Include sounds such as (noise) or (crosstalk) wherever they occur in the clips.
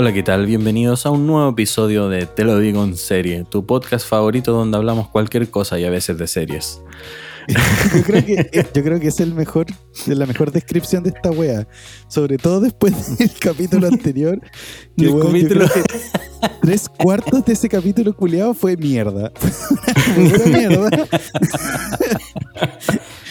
Hola, ¿qué tal? Bienvenidos a un nuevo episodio de Te lo digo en serie, tu podcast favorito donde hablamos cualquier cosa y a veces de series. (laughs) yo, creo que, (laughs) yo creo que es el mejor, la mejor descripción de esta wea. Sobre todo después (laughs) del capítulo anterior. Que, El weón, yo capítulo- creo que tres cuartos de ese capítulo culiado fue mierda. Fue mierda.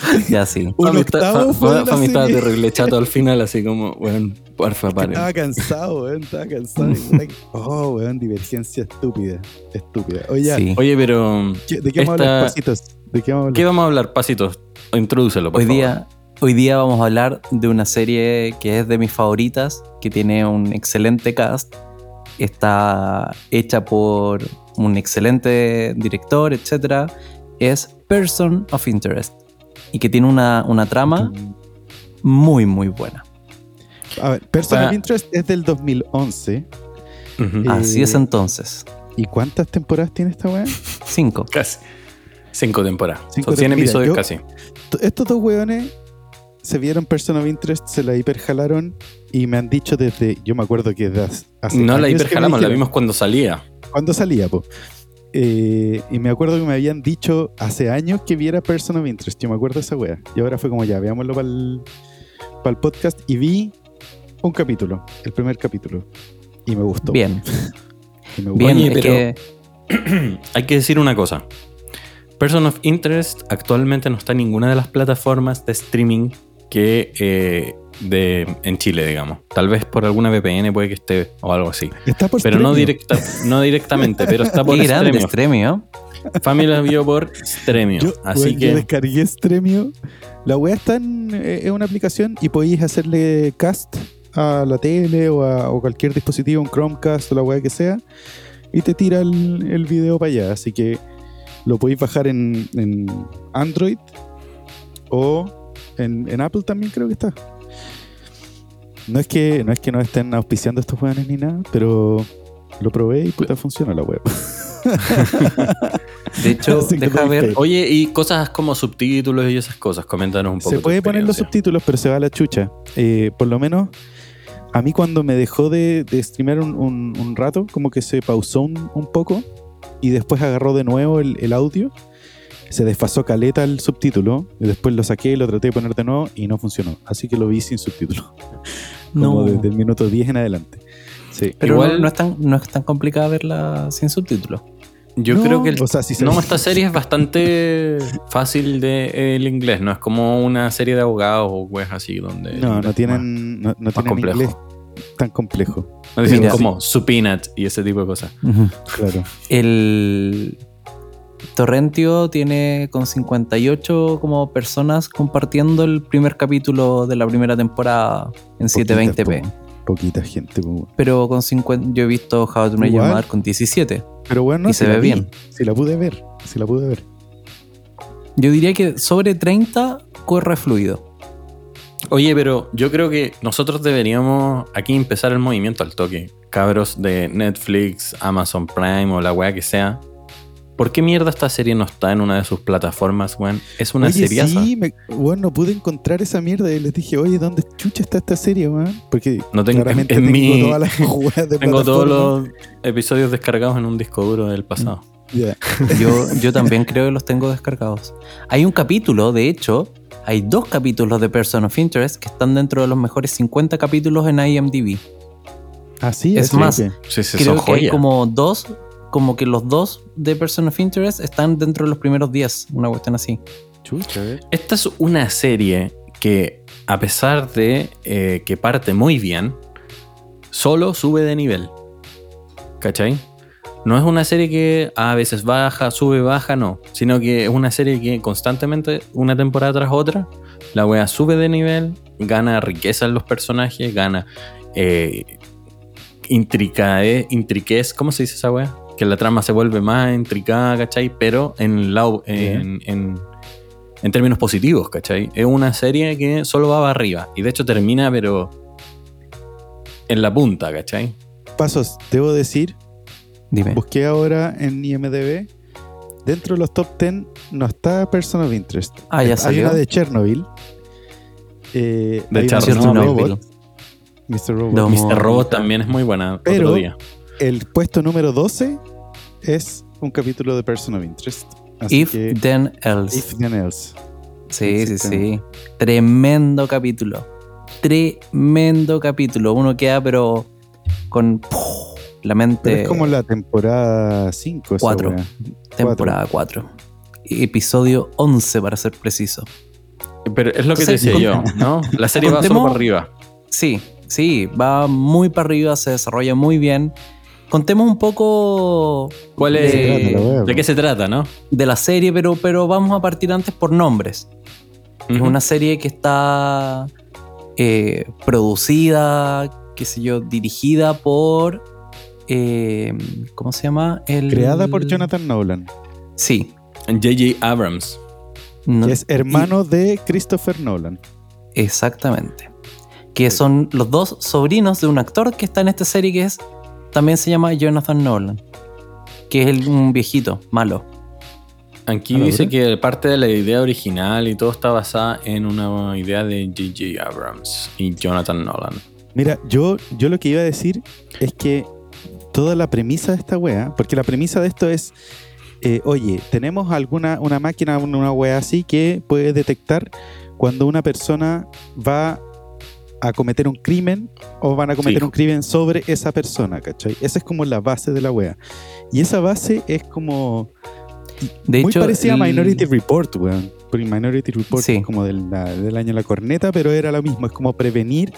(laughs) Ya sí. Un octavo fue estaba serie. terrible chato al (laughs) final, así como, bueno, porfa, paren. Estaba cansado, weón. Estaba cansado. (laughs) Oh, weón, divergencia estúpida. Estúpida. Oye, Sí. Oye, pero, ¿qué- ¿de qué vamos a hablar, pasitos? ¿De qué vamos a hablar? ¿qué vamos a hablar, pasitos? Introdúcelo, por Hoy favor. día, hoy día vamos a hablar de una serie que es de mis favoritas, que tiene un excelente cast. Está hecha por un excelente director, etc. Es Person of Interest. Y que tiene una, una trama muy, muy buena. A ver, Person Pa- of Interest es del 2011. Ujú. Eh, Así es entonces. ¿Y cuántas temporadas tiene esta weá? Cinco. Casi. Cinco temporadas. Cinco Son 100 tem- mira, episodios yo- casi. Estos dos weones se vieron Person of Interest, se la hiperjalaron y me han dicho desde. Yo me acuerdo que desde hace No la hiperjalamos, la vimos cuando salía. Cuando salía, po. Eh, y me acuerdo que me habían dicho hace años que viera Person of Interest. Yo me acuerdo de esa wea. Y ahora fue como ya, veámoslo para el podcast. Y vi un capítulo, el primer capítulo. Y me gustó. Bien. (laughs) Y me gustó. Bien, Oye, pero- que (clears throat) Hay que decir una cosa. Person of Interest actualmente no está en ninguna de las plataformas de streaming que eh, de, en Chile, digamos. Tal vez por alguna VPN puede que esté o algo así. Está por Pero no, directa, no directamente, pero está por qué grande Stremio. Stremio. Family la vio por Stremio. Yo, así yo que descargué Stremio. La wea está en eh, es una aplicación y podéis hacerle cast a la tele o a o cualquier dispositivo, un Chromecast o la wea que sea, y te tira el, el video para allá. Así que lo podéis bajar en, en Android o en, en Apple también creo que está. No es que no es que no estén auspiciando estos weones ni nada, pero lo probé y puta funciona la web. De hecho, (laughs) deja ver. Oye, y cosas como subtítulos y esas cosas, coméntanos un poco. Se puede poner los subtítulos, pero se va a la chucha. Eh, por lo menos, a mí cuando me dejó de, de streamear un, un- un rato, como que se pausó un, un poco y después agarró de nuevo el, el audio. Se desfasó caleta el subtítulo y después lo saqué, lo traté de poner de nuevo y no funcionó. Así que lo vi sin subtítulo. Como No. desde el minuto 10 en adelante. Sí. Pero Igual- no, no es tan, no es tan complicada verla sin subtítulos. Yo No, creo que el o sea, sí se- No, esta (laughs) serie es bastante fácil de el inglés, no es como una serie de abogados o weas así donde. No, no tienen, no, no tienen complejo. inglés tan complejo. más- No dicen como su peanut y ese tipo de cosas. Claro. El Torrentio tiene con 58 como personas compartiendo el primer capítulo de la primera temporada en 720p. Poquita, po- Poquita gente. po. Pero con 50, yo he visto How to Make Your Igual. Mother con 17. Pero bueno, Y si se la ve vi, bien. Si la pude ver, si la pude ver. Yo diría que sobre 30 corre fluido. Oye, pero yo creo que nosotros deberíamos aquí empezar el movimiento al toque. Cabros de Netflix, Amazon Prime o la wea que sea. ¿Por qué mierda esta serie no está en una de sus plataformas, weón? Es una oye, serie sí, me, bueno, no pude encontrar esa mierda y les dije, oye, ¿dónde chucha está esta serie, weón? Porque No tengo- claramente en tengo mi- todas las (laughs) weas de Tengo todos los episodios descargados en un disco duro del pasado. (laughs) Yo, yo también creo que los tengo descargados. Hay un capítulo, de hecho, hay dos capítulos de Person of Interest que están dentro de los mejores 50 capítulos en IMDb. Ah, sí, Es así más, que- Sí, sí, creo que hay como dos, como que los dos de Person of Interest están dentro de los primeros 10, una cuestión así. Chucha, a ver. Esta es una serie que, a pesar de eh, que parte muy bien, solo sube de nivel. ¿Cachai? No es una serie que a veces baja, sube, baja, no. Sino que es una serie que constantemente, una temporada tras otra, la wea sube de nivel, gana riqueza en los personajes, gana eh, intricae- intriquez, ¿cómo se dice esa wea? Que la trama se vuelve más intricada, ¿cachai? Pero en, la, en, en- en términos positivos, ¿cachai? Es una serie que solo va para arriba. Y de hecho termina, pero en la punta, ¿cachai? Pasos, debo decir, Dime. busqué ahora en IMDB. Dentro de los top 10 no está Person of Interest. Ah, ya Hay salió. una de Chernobyl. Eh, De hay Chernobyl. de Robot. Mr. Robot. Mr. Robot también es muy buena. Pero- Otro día. El puesto número 12 es un capítulo de Person of Interest. Así If que, Then Else. If Then Else. sí, sí, sí. Tremendo capítulo. Tremendo capítulo. Uno queda, pero con la Pero mente. es como la temporada 5. Cuatro. temporada 4. Episodio 11, para ser preciso. Pero es lo que te decía yo, ¿no? La serie va solo para arriba. Sí, sí, va muy para arriba, se desarrolla muy bien. Contemos un poco ¿Cuál De- es? Trata ¿De qué se trata, no? de la serie, pero, pero vamos a partir antes por nombres. Es una serie que está eh, producida, qué sé yo, dirigida por. eh, ¿Cómo se llama? El, Creada por Jonathan Nolan, Sí. J.J. Abrams. no- que es hermano de Christopher Nolan. Exactamente. Que son los dos sobrinos de un actor que está en esta serie que es. También se llama Jonathan Nolan. Que es el- un viejito malo. Aquí ¿A la dice que parte de la idea original y todo está basada en una idea de J.J. Abrams y Jonathan Nolan. Mira, yo, yo lo que iba a decir es que toda la premisa de esta wea, porque la premisa de esto es, eh, oye, tenemos alguna una máquina, una una wea así que puede detectar cuando una persona va a cometer un crimen o van a cometer Sí. un crimen sobre esa persona, ¿cachai? Esa es como la base de la wea. Y esa base es como De muy hecho, parecida el- a Minority Report, weón. Porque Minority Report Sí. es como del, la- del año la corneta, pero era lo mismo. Es como prevenir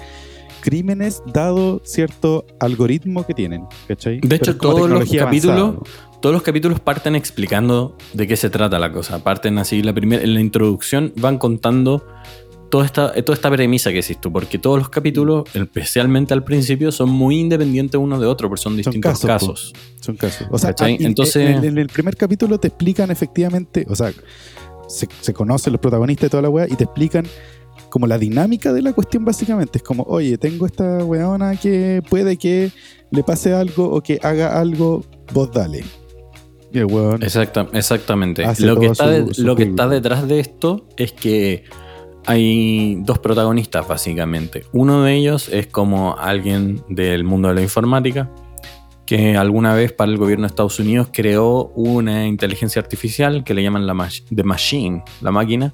crímenes dado cierto algoritmo que tienen, ¿cachai? De hecho, todos los capítulos-. Todos los capítulos parten explicando de qué se trata la cosa. Parten así, la primera, en la introducción van contando toda esta, toda esta premisa que existe, porque todos los capítulos, especialmente al principio, son muy independientes unos de otros, porque son distintos casos, casos. Son casos. O sea, Entonces- en, en el primer capítulo te explican efectivamente, o sea, se, se conocen los protagonistas de toda la wea y te explican como la dinámica de la cuestión básicamente. Es como, oye, tengo esta weona que puede que le pase algo o que haga algo, vos dale. Y el weón Exacta- exactamente. Lo que, está su- de- su lo que está detrás de esto es que hay dos protagonistas, básicamente. Uno de ellos es como alguien del mundo de la informática que alguna vez para el gobierno de Estados Unidos creó una inteligencia artificial que le llaman la mach- The Machine, la máquina,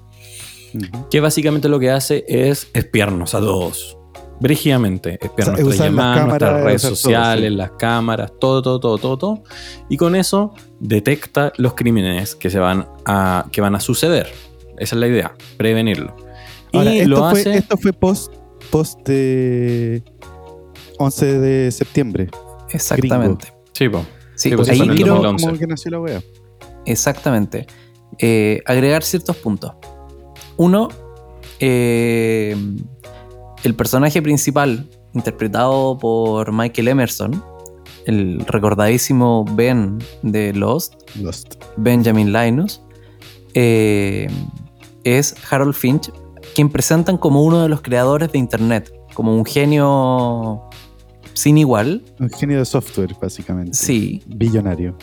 que básicamente lo que hace es espiarnos a todos. Brígidamente, espiar O sea, nuestras llamadas, nuestras cámaras, redes hacer todo, sociales, sí. las cámaras, todo, todo, todo, todo, todo. Y con eso detecta los crímenes que se van a, que van a suceder. Esa es la idea, prevenirlo. Ahora, y esto, lo fue, hace. esto fue post, post de 11 de septiembre. Exactamente. Sí, po. Sí, Sí, pues ahí quiero, 2011. como que nació la wea. Exactamente. Eh, agregar ciertos puntos. Uno, eh, el personaje principal, interpretado por Michael Emerson, el recordadísimo Ben de Lost, Lost. Benjamin Linus, eh, es Harold Finch, quien presentan como uno de los creadores de Internet, como un genio sin igual, Un genio de software, básicamente. sí, Billonario.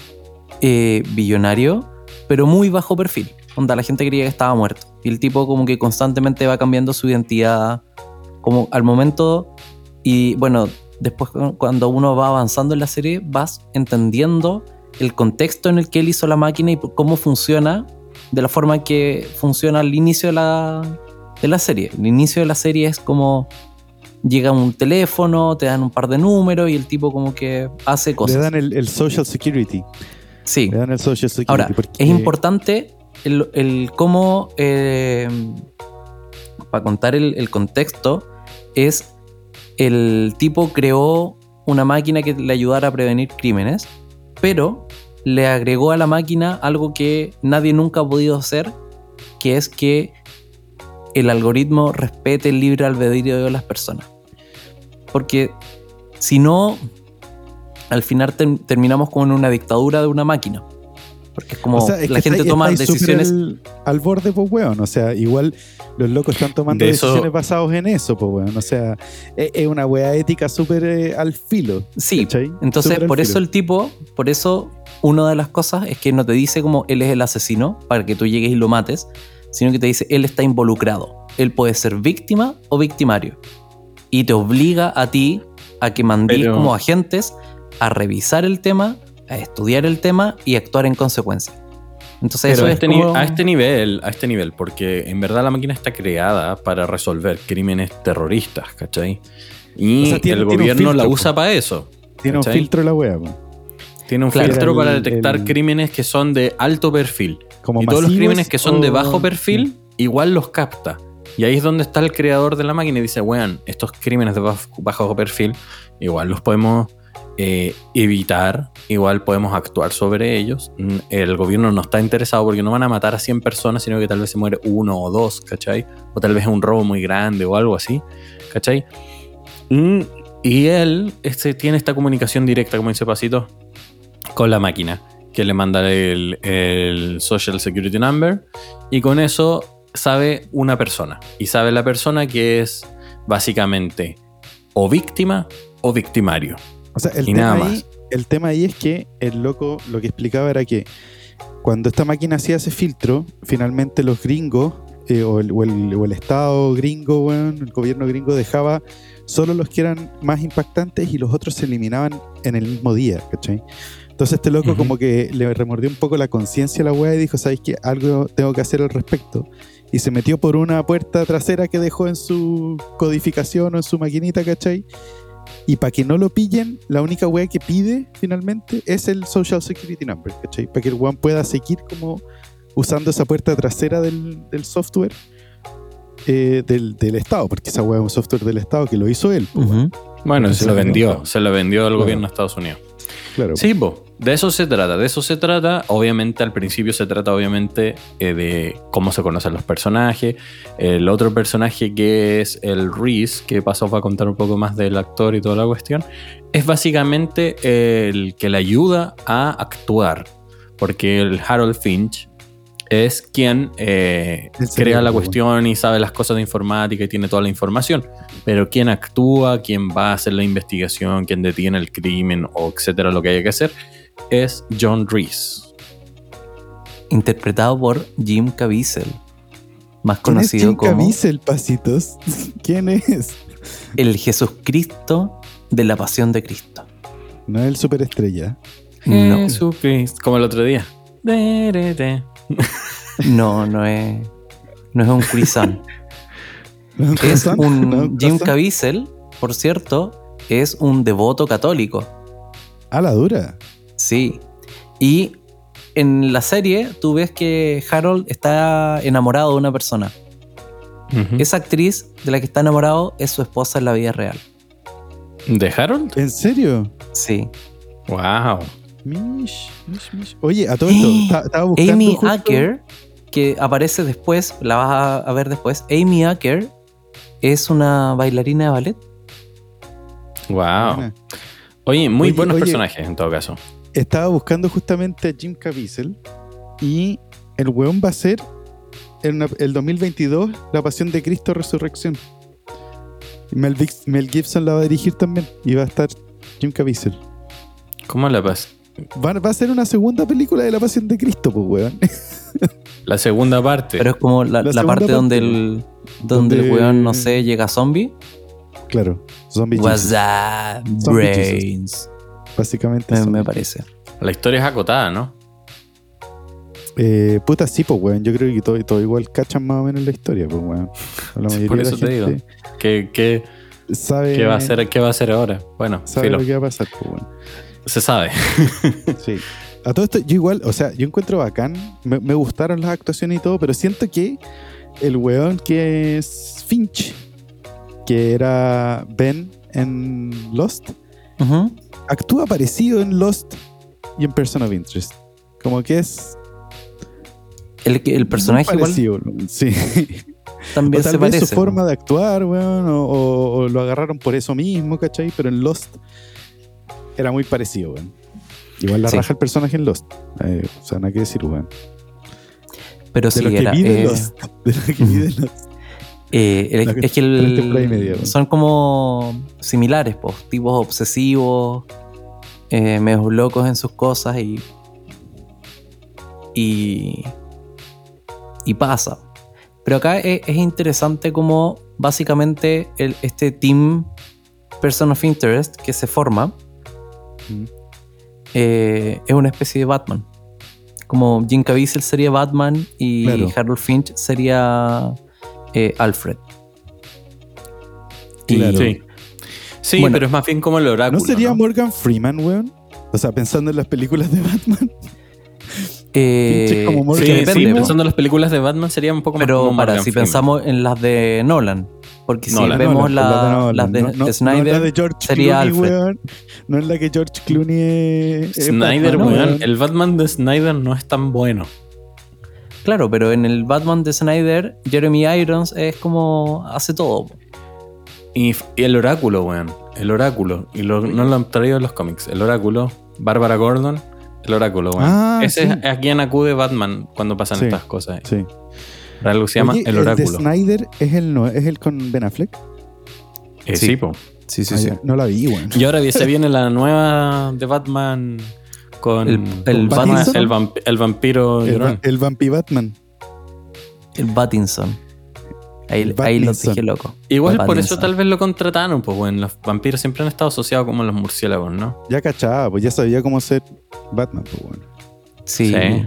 eh, billonario, pero muy bajo perfil. Onda, la gente creía que estaba muerto. Y el tipo como que constantemente va cambiando su identidad. Como al momento. Y bueno, después cu- cuando uno va avanzando en la serie, vas entendiendo el contexto en el que él hizo la máquina y cómo funciona de la forma que funciona al inicio de la, de la serie. El inicio de la serie es como llega un teléfono, te dan un par de números y el tipo como que hace cosas. Le dan el, el Social Security. sí. Le dan el Social Security. Ahora, porque- es importante el, el cómo, eh, para contar el, el contexto, es el tipo creó una máquina que le ayudara a prevenir crímenes, pero le agregó a la máquina algo que nadie nunca ha podido hacer, que es que el algoritmo respete el libre albedrío de las personas. Porque si no, al final ter- terminamos como en una dictadura de una máquina. Porque es como O sea, es la gente está- toma está decisiones. Al, al borde, pues, weón. O sea, igual los locos están tomando De eso- decisiones basadas en eso, pues, weón. O sea, es, es una wea ética súper eh, al filo. Sí, ¿cachai? entonces por eso filo. el tipo, por eso una de las cosas es que no te dice como él es el asesino para que tú llegues y lo mates, sino que te dice él está involucrado. Él puede ser víctima o victimario. y te obliga a ti a que mandes Pero- como agentes a revisar el tema, a estudiar el tema y actuar en consecuencia. Entonces Pero eso a es este, ni- como- a este nivel, a este nivel, porque en verdad la máquina está creada para resolver crímenes terroristas, ¿cachai? Y O sea, tiene- el tiene un gobierno la filtro, usa po. para eso. Tiene un ¿cachai? filtro la wea, po. Tiene un Claro. filtro Era para el- detectar el- crímenes que son de alto perfil. Como y todos los crímenes que son de bajo perfil, igual los capta. Y ahí es donde está el creador de la máquina y dice, weón, estos crímenes de baj- bajo perfil, igual los podemos eh, evitar, igual podemos actuar sobre ellos. Mm, El gobierno no está interesado porque no van a matar a 100 personas, sino que tal vez se muere uno o dos, ¿cachai? O tal vez es un robo muy grande o algo así, ¿cachai? Mm, Y él este, tiene esta comunicación directa, como dice Pasito, con la máquina, que le manda el, el Social Security Number y con eso sabe una persona. Y sabe la persona que es básicamente o víctima o victimario. O sea, el Y tema, nada ahí, más. el tema ahí es que el loco lo que explicaba era que cuando esta máquina hacía ese filtro, finalmente los gringos eh, o, el, o el- o el Estado gringo, weón, el gobierno gringo dejaba solo los que eran más impactantes y los otros se eliminaban en el mismo día, ¿cachai? Entonces este loco como que le remordió un poco la conciencia a la weá y dijo, ¿sabes qué? Algo tengo que hacer al respecto. Y se metió por una puerta trasera que dejó en su codificación o en su maquinita, ¿cachai? Y para que no lo pillen, la única weá que pide finalmente es el Social Security Number, ¿cachai? Para que el weón pueda seguir como usando esa puerta trasera del, del software eh, del, del Estado, porque esa weá es un software del Estado que lo hizo él. Ujú. Bueno, se lo no. vendió, se lo vendió al gobierno de Estados Unidos. claro. Sí, po, de eso se trata, de eso se trata. Obviamente al principio se trata obviamente eh, de cómo se conocen los personajes. El otro personaje que es el Reese, que pasó va a contar un poco más del actor y toda la cuestión, es básicamente el que le ayuda a actuar. Porque el Harold Finch es quien eh, crea la cuestión y sabe las cosas de informática y tiene toda la información. Pero quien actúa, quien va a hacer la investigación, quien detiene el crimen o etcétera, lo que haya que hacer, es John Reese. Interpretado por Jim Caviezel, más ¿Quién es conocido Jim como Caviezel, pasitos? (laughs) ¿Quién es? el Jesucristo de la Pasión de Cristo. No es el superestrella. No, Jesucristo, como el otro día. De, de, de. no, no es, no es un croissant. (laughs) ¿No Es un Jim? Caviezel, por cierto, es un devoto católico. A la dura. Sí. Y en la serie tú ves que Harold está enamorado de una persona. Esa actriz de la que está enamorado es su esposa en la vida real. ¿De Harold? ¿En serio? Sí. Wow. Mish, mish, mish. Oye, a todo esto, esta- estaba buscando. Amy justo- Acker, que aparece después, la vas a, ver después. Amy Acker es una bailarina de ballet. Wow. Oye, muy Oye, buenos oye. personajes en todo caso. Estaba buscando justamente a Jim Caviezel y el weón va a ser en una- el 2022 La Pasión de Cristo Resurrección. Mel, Gibson la va a dirigir también y va a estar Jim Caviezel. ¿Cómo la pasa? Va, va a ser una segunda película de La Pasión de Cristo, pues weón. (laughs) La segunda parte. Pero es como la, La la segunda parte, donde el donde el weón, no sé, llega zombie. claro, Zombie What's Jesus, that? Zombie Brains. Básicamente. Me, me parece. La historia es acotada, ¿no? Eh, puta, sí, pues weón. Yo creo que todo, todo igual cachan más o menos la historia, pues weón. (laughs) La Por eso te digo. ¿Qué, qué, sabe, qué va a hacer, ¿Qué va a hacer ahora? Bueno, sabe filo, lo que va a pasar, pues weón. se sabe. (laughs) Sí. A todo esto, yo igual, o sea, yo encuentro bacán, me, me gustaron las actuaciones y todo, pero siento que el weón que es Finch, que era Ben en Lost, Ujú. Actúa parecido en Lost y en Person of Interest. Como que es. el, el personaje muy igual parecido, Sí. también o tal se vez parece. su forma de actuar, weón, o, o- o lo agarraron por eso mismo, ¿cachai? Pero en Lost era muy parecido, weón. Igual la Sí. raja el personaje en Lost. Eh, o sea, nada que decir, weón. Pero De sí lo que era. eh, Lost. De lo que vive Lost. Eh, el- La que- es que media, son como similares, pues, tipos obsesivos, eh, medios locos en sus cosas y. Y. Y pasa. Pero acá es, es interesante como básicamente el- este team Person of Interest que se forma Mm. eh, es una especie de Batman. Como Jim Caviezel sería Batman y Claro. Harold Finch sería eh, Alfred. Y- Claro. Sí. Sí, Bueno. pero es más bien como el oráculo. ¿No sería ¿no? Morgan Freeman, weón? O sea, pensando en las películas de Batman. eh, (laughs) como Morgan Sí, depende, pensando en las películas de Batman sería un poco más pero como para, si Freeman. pensamos en las de Nolan, porque si Nolan. vemos Nolan, la- Nolan. las de No- no- Snyder, No es la de George sería Clooney, Alfred. weón. No es la que George Clooney es. es Snyder, Batman, weón, el Batman de Snyder no es tan bueno. Claro, pero en el Batman de Snyder, Jeremy Irons es como hace todo. Y, y el oráculo, weón. El oráculo. Y lo- no lo han traído en los cómics. El oráculo, Bárbara Gordon, el oráculo, weón. Ah, Ese sí. es a quien acude Batman cuando pasan Sí. estas cosas. Sí. Para algo que se llama Oye, el de oráculo. Snyder es el, no, es el con Ben Affleck. Eh, Sí. sí, po. Sí, Ah, ya, No la vi, weón. Y ahora se viene la nueva de Batman con El- el con Batman- el, vamp- el vampiro El, llorón. va- el Vampi Batman. El Battinson. Ahí, El ahí lo dije loco. Igual por eso tal vez lo contrataron, pues bueno, los vampiros siempre han estado asociados como los murciélagos, ¿no? Ya cachaba, pues ya sabía cómo ser Batman, pues weón. Sí. Sí.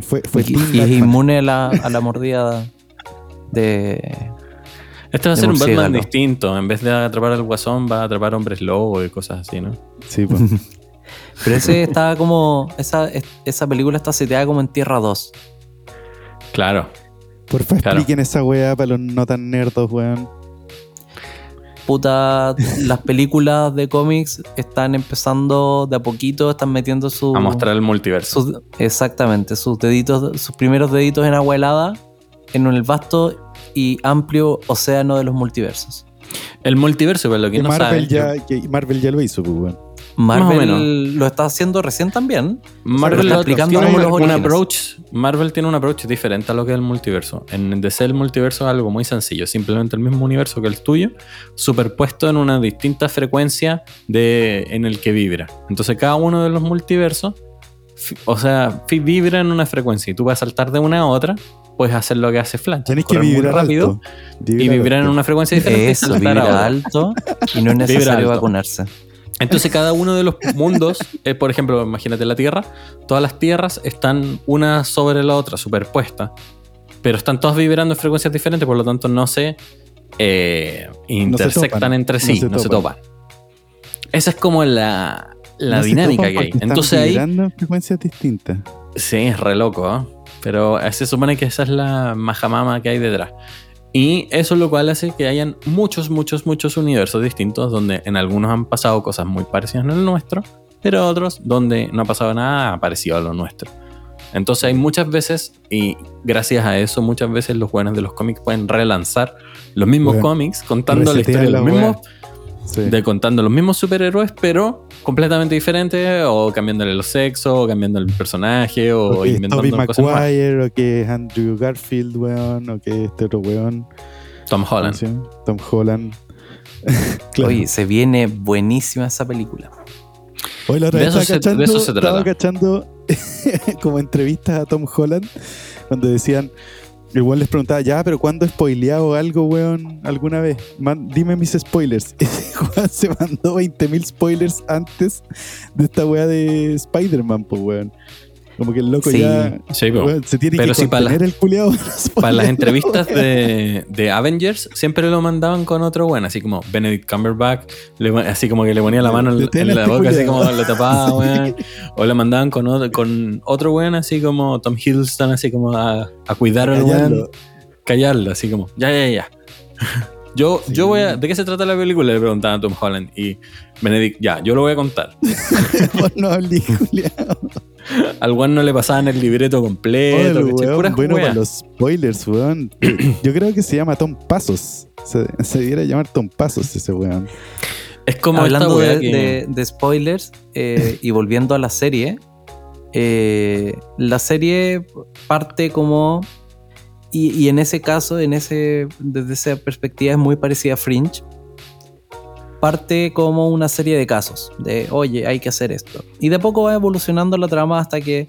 Fue, fue y, es inmune a la, a la mordida de. Este va a ser un Batman distinto. En vez de atrapar al guasón, va a atrapar hombres lobo y cosas así, ¿no? Sí, pues. (laughs) Pero ese (laughs) estaba como. Esa, es- esa película está seteada como en Tierra 2. Claro. Porfa, Claro. expliquen esa weá para los no tan nerdos, weón. Puta, las películas de cómics están empezando de a poquito, están metiendo su. A mostrar el multiverso. sus- exactamente, sus deditos, sus primeros deditos en agua helada en el vasto y amplio océano de los multiversos. El multiverso, para lo que Que no Marvel, saben. ya, que Marvel ya lo hizo, pues, weón. Marvel menos. lo está haciendo recién también. Marvel tiene un, los un orígenes. approach. Marvel tiene un approach diferente a lo que es el multiverso. En DC el multiverso es algo muy sencillo, simplemente el mismo universo que el tuyo, superpuesto en una distinta frecuencia de, en el que vibra. Entonces cada uno de los multiversos, o sea, vibra en una frecuencia y tú vas a saltar de una a otra, puedes hacer lo que hace Flash. Tenés que vibrar rápido alto. y vibrar en una frecuencia diferente. Eso, saltar a vibra otra. alto y no es (laughs) Vibra necesario alto. vacunarse. Entonces cada uno de los mundos, eh, por ejemplo, imagínate la Tierra, todas las tierras están una sobre la otra, superpuestas, pero están todas vibrando en frecuencias diferentes, por lo tanto no se eh, intersectan topan, entre no sí, se no se topan. Esa es como la, la No dinámica que hay. Entonces ahí, vibrando en frecuencias distintas. sí, es re loco, ¿eh? pero se supone que esa es la majamama que hay detrás. Y eso lo cual hace que hayan muchos, muchos, muchos universos distintos donde en algunos han pasado cosas muy parecidas el nuestro, pero otros donde no ha pasado nada parecido a lo nuestro. Entonces hay muchas veces, y gracias a eso muchas veces los buenos de los cómics pueden relanzar los mismos Bueno, cómics contando la historia de los mismos, Sí. de contando los mismos superhéroes, pero completamente diferentes, o cambiándole los sexos, o cambiando el personaje, o, o que es inventando Tobey cosas. Maguire, o que es Andrew Garfield, weón, o que este otro weón. Tom ¿cómo Holland. Tom Holland. (laughs) claro. Oye, se viene buenísima esa película. Hoy la otra de vez eso estaba se- de cachando, eso se estaba trata. cachando (laughs) como entrevistas a Tom Holland, donde decían, igual les preguntaba, ya, pero ¿cuándo he spoileado algo, weón, alguna vez? Man- dime mis spoilers. (laughs) Weón se mandó 20.000 spoilers antes de esta weá de Spider-Man, pues, weón. Como que el loco Sí. ya Sí, weón, se tiene Pero que para la- el culiado. Para las entrevistas de, de Avengers siempre lo mandaban con otro bueno, así como Benedict Cumberbatch, le- así como que le ponía la mano en, en la este boca, así culiao. como lo tapaba, (laughs) weón. O le mandaban con otro, con otro weón, así como Tom Hiddleston, así como a, a cuidar al weón, callarlo, así como, ya, ya, ya. Yo, Sí. yo voy a. ¿De qué se trata la película? Le preguntaban a Tom Holland. Y Benedict, ya, yo lo voy a contar. (laughs) No. Al weón no le pasaban el libreto completo, Puras bueno, para los spoilers, weón. (clears throat) Yo creo que se llama Tom Pasos. Se, se debiera llamar Tom Pasos ese weón. Es como Hablando esta de, wea que- de- de spoilers eh, y volviendo a la serie, eh, la serie parte como. Y, y en ese caso, en ese, desde esa perspectiva, es muy parecida a Fringe. Parte como una serie de casos, de oye, hay que hacer esto. Y de a poco va evolucionando la trama hasta que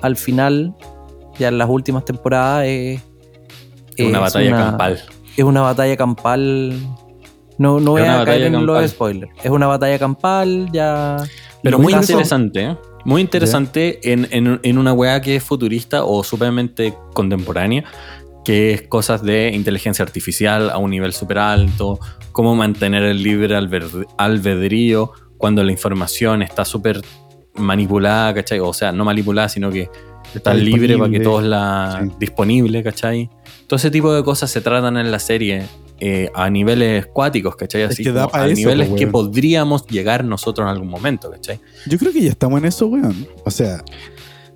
al final, ya en las últimas temporadas, es, Una es batalla una- campal. Es una batalla campal. No, no voy a caer batalla en campal. los spoilers. Es una batalla campal, ya. Pero muy interesante, ¿eh? Muy interesante en, en- en una weá que es futurista o supermente contemporánea, que es cosas de inteligencia artificial a un nivel súper alto, cómo mantener el libre albedrío cuando la información está súper manipulada, ¿cachai? O sea, no manipulada, sino que está libre para que todos la... Sí. disponible, ¿cachai? Todo ese tipo de cosas se tratan en la serie eh, a niveles cuáticos, ¿cachai? Es Así que da como pa' a eso, niveles po, que podríamos llegar nosotros en algún momento, ¿cachai? Yo creo que ya estamos en eso, weón. O sea,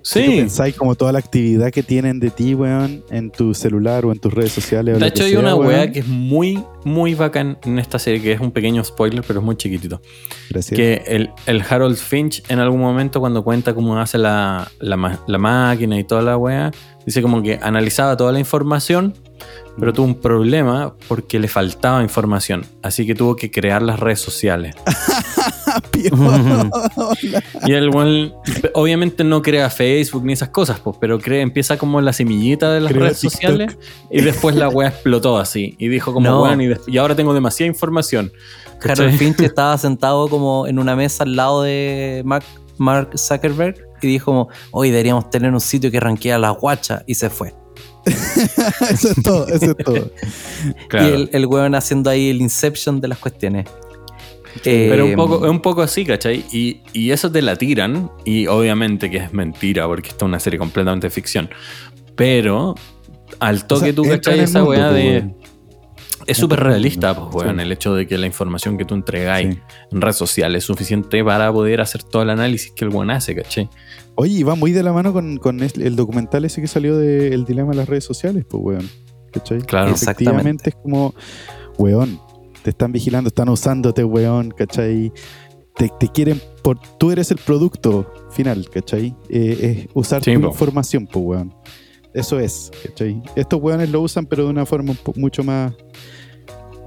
si Sí, pensáis como toda la actividad que tienen de ti, weón, en tu celular o en tus redes sociales. o de hecho hay sea, una weá que es muy, muy bacán en esta serie, que es un pequeño spoiler, pero es muy chiquitito. Gracias. Que el, el Harold Finch en algún momento cuando cuenta cómo hace la, la la máquina y toda la weá, dice como que analizaba toda la información, pero tuvo un problema porque le faltaba información, así que tuvo que crear las redes sociales. (laughs) (laughs) Y el weón, obviamente no crea Facebook ni esas cosas, pues, pero crea, empieza como la semillita de las Crea redes TikTok. sociales y después la weá explotó así. Y dijo como, No. weón, y, y ahora tengo demasiada información. Harold. Finch (laughs) estaba sentado como en una mesa al lado de Mac- Mark Zuckerberg y dijo como, hoy deberíamos tener un sitio que ranquea las guachas y se fue. (laughs) eso es todo, eso es todo. Claro. Y el, el weón haciendo ahí el inception de las cuestiones. Pero Eh, un poco, es un poco así, ¿cachai? Y, y eso te la tiran, y obviamente que es mentira, porque esta es una serie completamente de ficción. Pero al toque O sea, tú, ¿cachai? Esa mundo, weá de. Es súper realista, pues, weón, sí. el hecho de que la información que tú entregáis Sí. en redes sociales es suficiente para poder hacer todo el análisis que el weón hace, ¿cachai? Oye, y va muy de la mano con, con el documental ese que salió de El dilema de las redes sociales, pues, weón. ¿Cachai? Claro. Efectivamente es como, weón, te están vigilando, están usándote, weón, ¿cachai? Te, te quieren por. Tú eres el producto final, ¿cachai? Eh, es usar Sí, tu po. información, pues, weón. Eso es, ¿cachai? Estos weones lo usan, pero de una forma un mucho más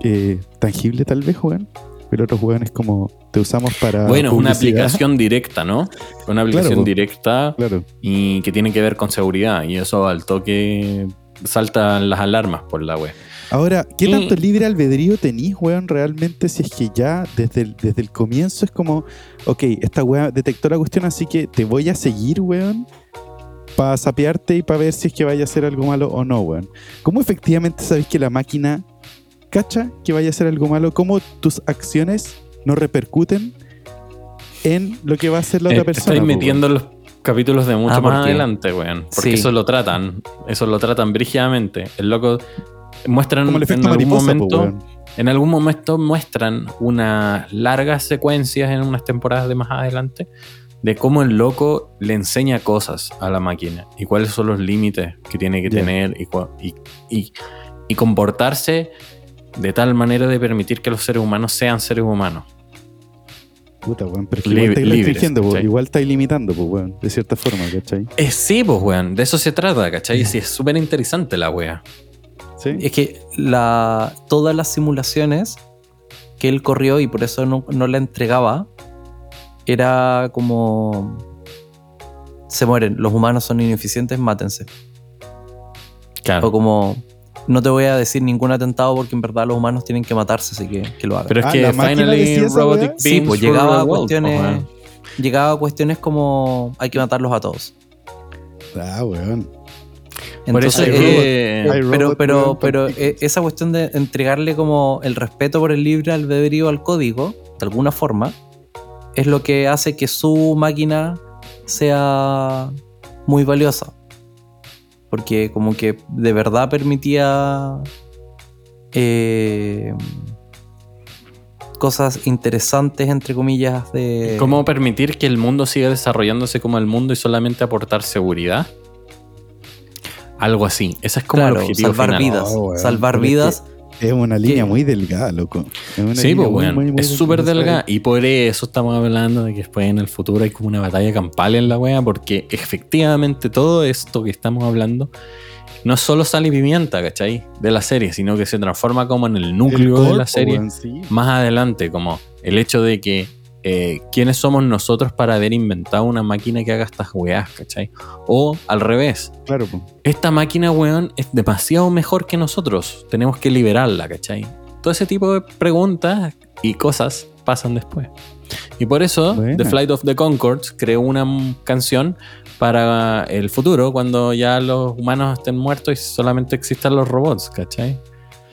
eh, tangible, tal vez, weón. Pero otros weones como te usamos para. bueno, es una aplicación directa, ¿no? Una aplicación directa Claro. y que tiene que ver con seguridad. Y eso al toque saltan las alarmas por la web. Ahora, ¿qué Y- tanto libre albedrío tenís, weón, realmente? Si es que ya desde el, desde el comienzo es como, ok, esta weá detectó la cuestión, así que te voy a seguir, weón, para sapearte y para ver si es que vaya a hacer algo malo o no, weón. ¿Cómo efectivamente sabéis que la máquina cacha que vaya a hacer algo malo? ¿Cómo tus acciones no repercuten en lo que va a hacer la Eh, otra te persona? estáis metiendo los capítulos de mucho Ah, ¿por más adelante, weón. Porque Sí. eso lo tratan. Eso lo tratan brígidamente. El loco muestran weón? Como el efecto en algún po, momento. En algún momento muestran unas largas secuencias en unas temporadas de más adelante de cómo el loco le enseña cosas a la máquina y cuáles son los límites que tiene que tener y, y- y comportarse de tal manera de permitir que los seres humanos sean seres humanos. Puta, weón, pero es que Libre- igual estáis restringiendo, igual estáis limitando, pues, weón, de cierta forma, ¿cachai? Eh, sí, pues, weón, de eso se trata, ¿cachai? Sí, es súper interesante la wea. ¿Sí? Es que la, todas las simulaciones que él corrió y por eso no, no la entregaba, era como... Se mueren, los humanos son ineficientes, mátense. Claro. O como, no te voy a decir ningún atentado porque en verdad los humanos tienen que matarse, así que, que lo hagan. Pero es Ah, que ¿la máquina finally robotic weá? sí, pues llegaba a cuestiones... pues. Llegaba a cuestiones como hay que matarlos a todos. Ah, weón. Por eso Entonces, es eh, pero, robot, pero, pero eh, esa cuestión de entregarle como el respeto por el libre albedrío al código, de alguna forma, es lo que hace que su máquina sea muy valiosa. Porque como que de verdad permitía eh, cosas interesantes, entre comillas, de... ¿Cómo permitir que el mundo siga desarrollándose como el mundo y solamente aportar seguridad? Algo así. Ese es como el Claro, objetivo salvar final. vidas. Oh, weón. salvar vidas. Es una línea ¿Qué? muy delgada, loco. Es una Sí, pues, muy, weón. muy, muy es súper delgada. Y por eso estamos hablando de que después en el futuro hay como una batalla campal en la wea, porque efectivamente todo esto que estamos hablando no solo sale pimienta, ¿cachai? De la serie, sino que se transforma como en el El núcleo de la serie. sí. Más adelante, como el hecho de que eh, quiénes somos nosotros para haber inventado una máquina que haga estas weas, ¿cachai? O al revés, Claro, esta máquina, weón, es demasiado mejor que nosotros. Tenemos que liberarla, ¿cachai? Todo ese tipo de preguntas y cosas pasan después. Y por eso, Buena. The Flight of the Concords creó una canción para el futuro, cuando ya los humanos estén muertos y solamente existan los robots, ¿cachai?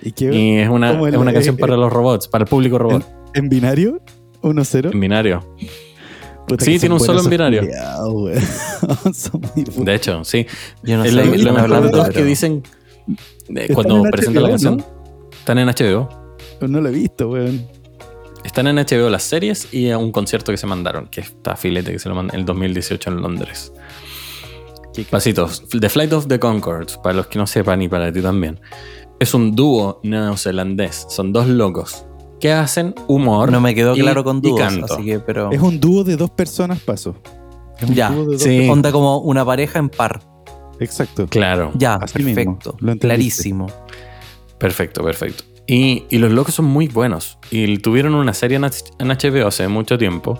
¿Y qué? Y es una, es una canción eh, para los robots, para el público robot, ¿En binario? ¿1-0? en binario. Puta Sí, tiene un solo en binario. (laughs) Son muy. De hecho, sí. Yo no sé lo, mejor de es que dicen, eh, cuando en presentan la HBO, canción, están en HBO. No lo he visto, weón. Están en HBO las series y a un concierto que se mandaron, que está filete, que se lo mandan en el 2018 en Londres. Pasitos. The Flight of the Concords, para los que no sepan y para ti también. Es un dúo neozelandés. Son dos locos que hacen humor. No me quedó y- claro con dúos, canto. así que, pero. Es un dúo de dos personas, paso. Es un Ya, dúo de dos sí. personas. Onda como una pareja en par. Exacto. Claro. Ya, Así mismo, perfecto. lo. Clarísimo. Perfecto, perfecto. Y, y los locos son muy buenos. Y tuvieron una serie en en HBO hace mucho tiempo.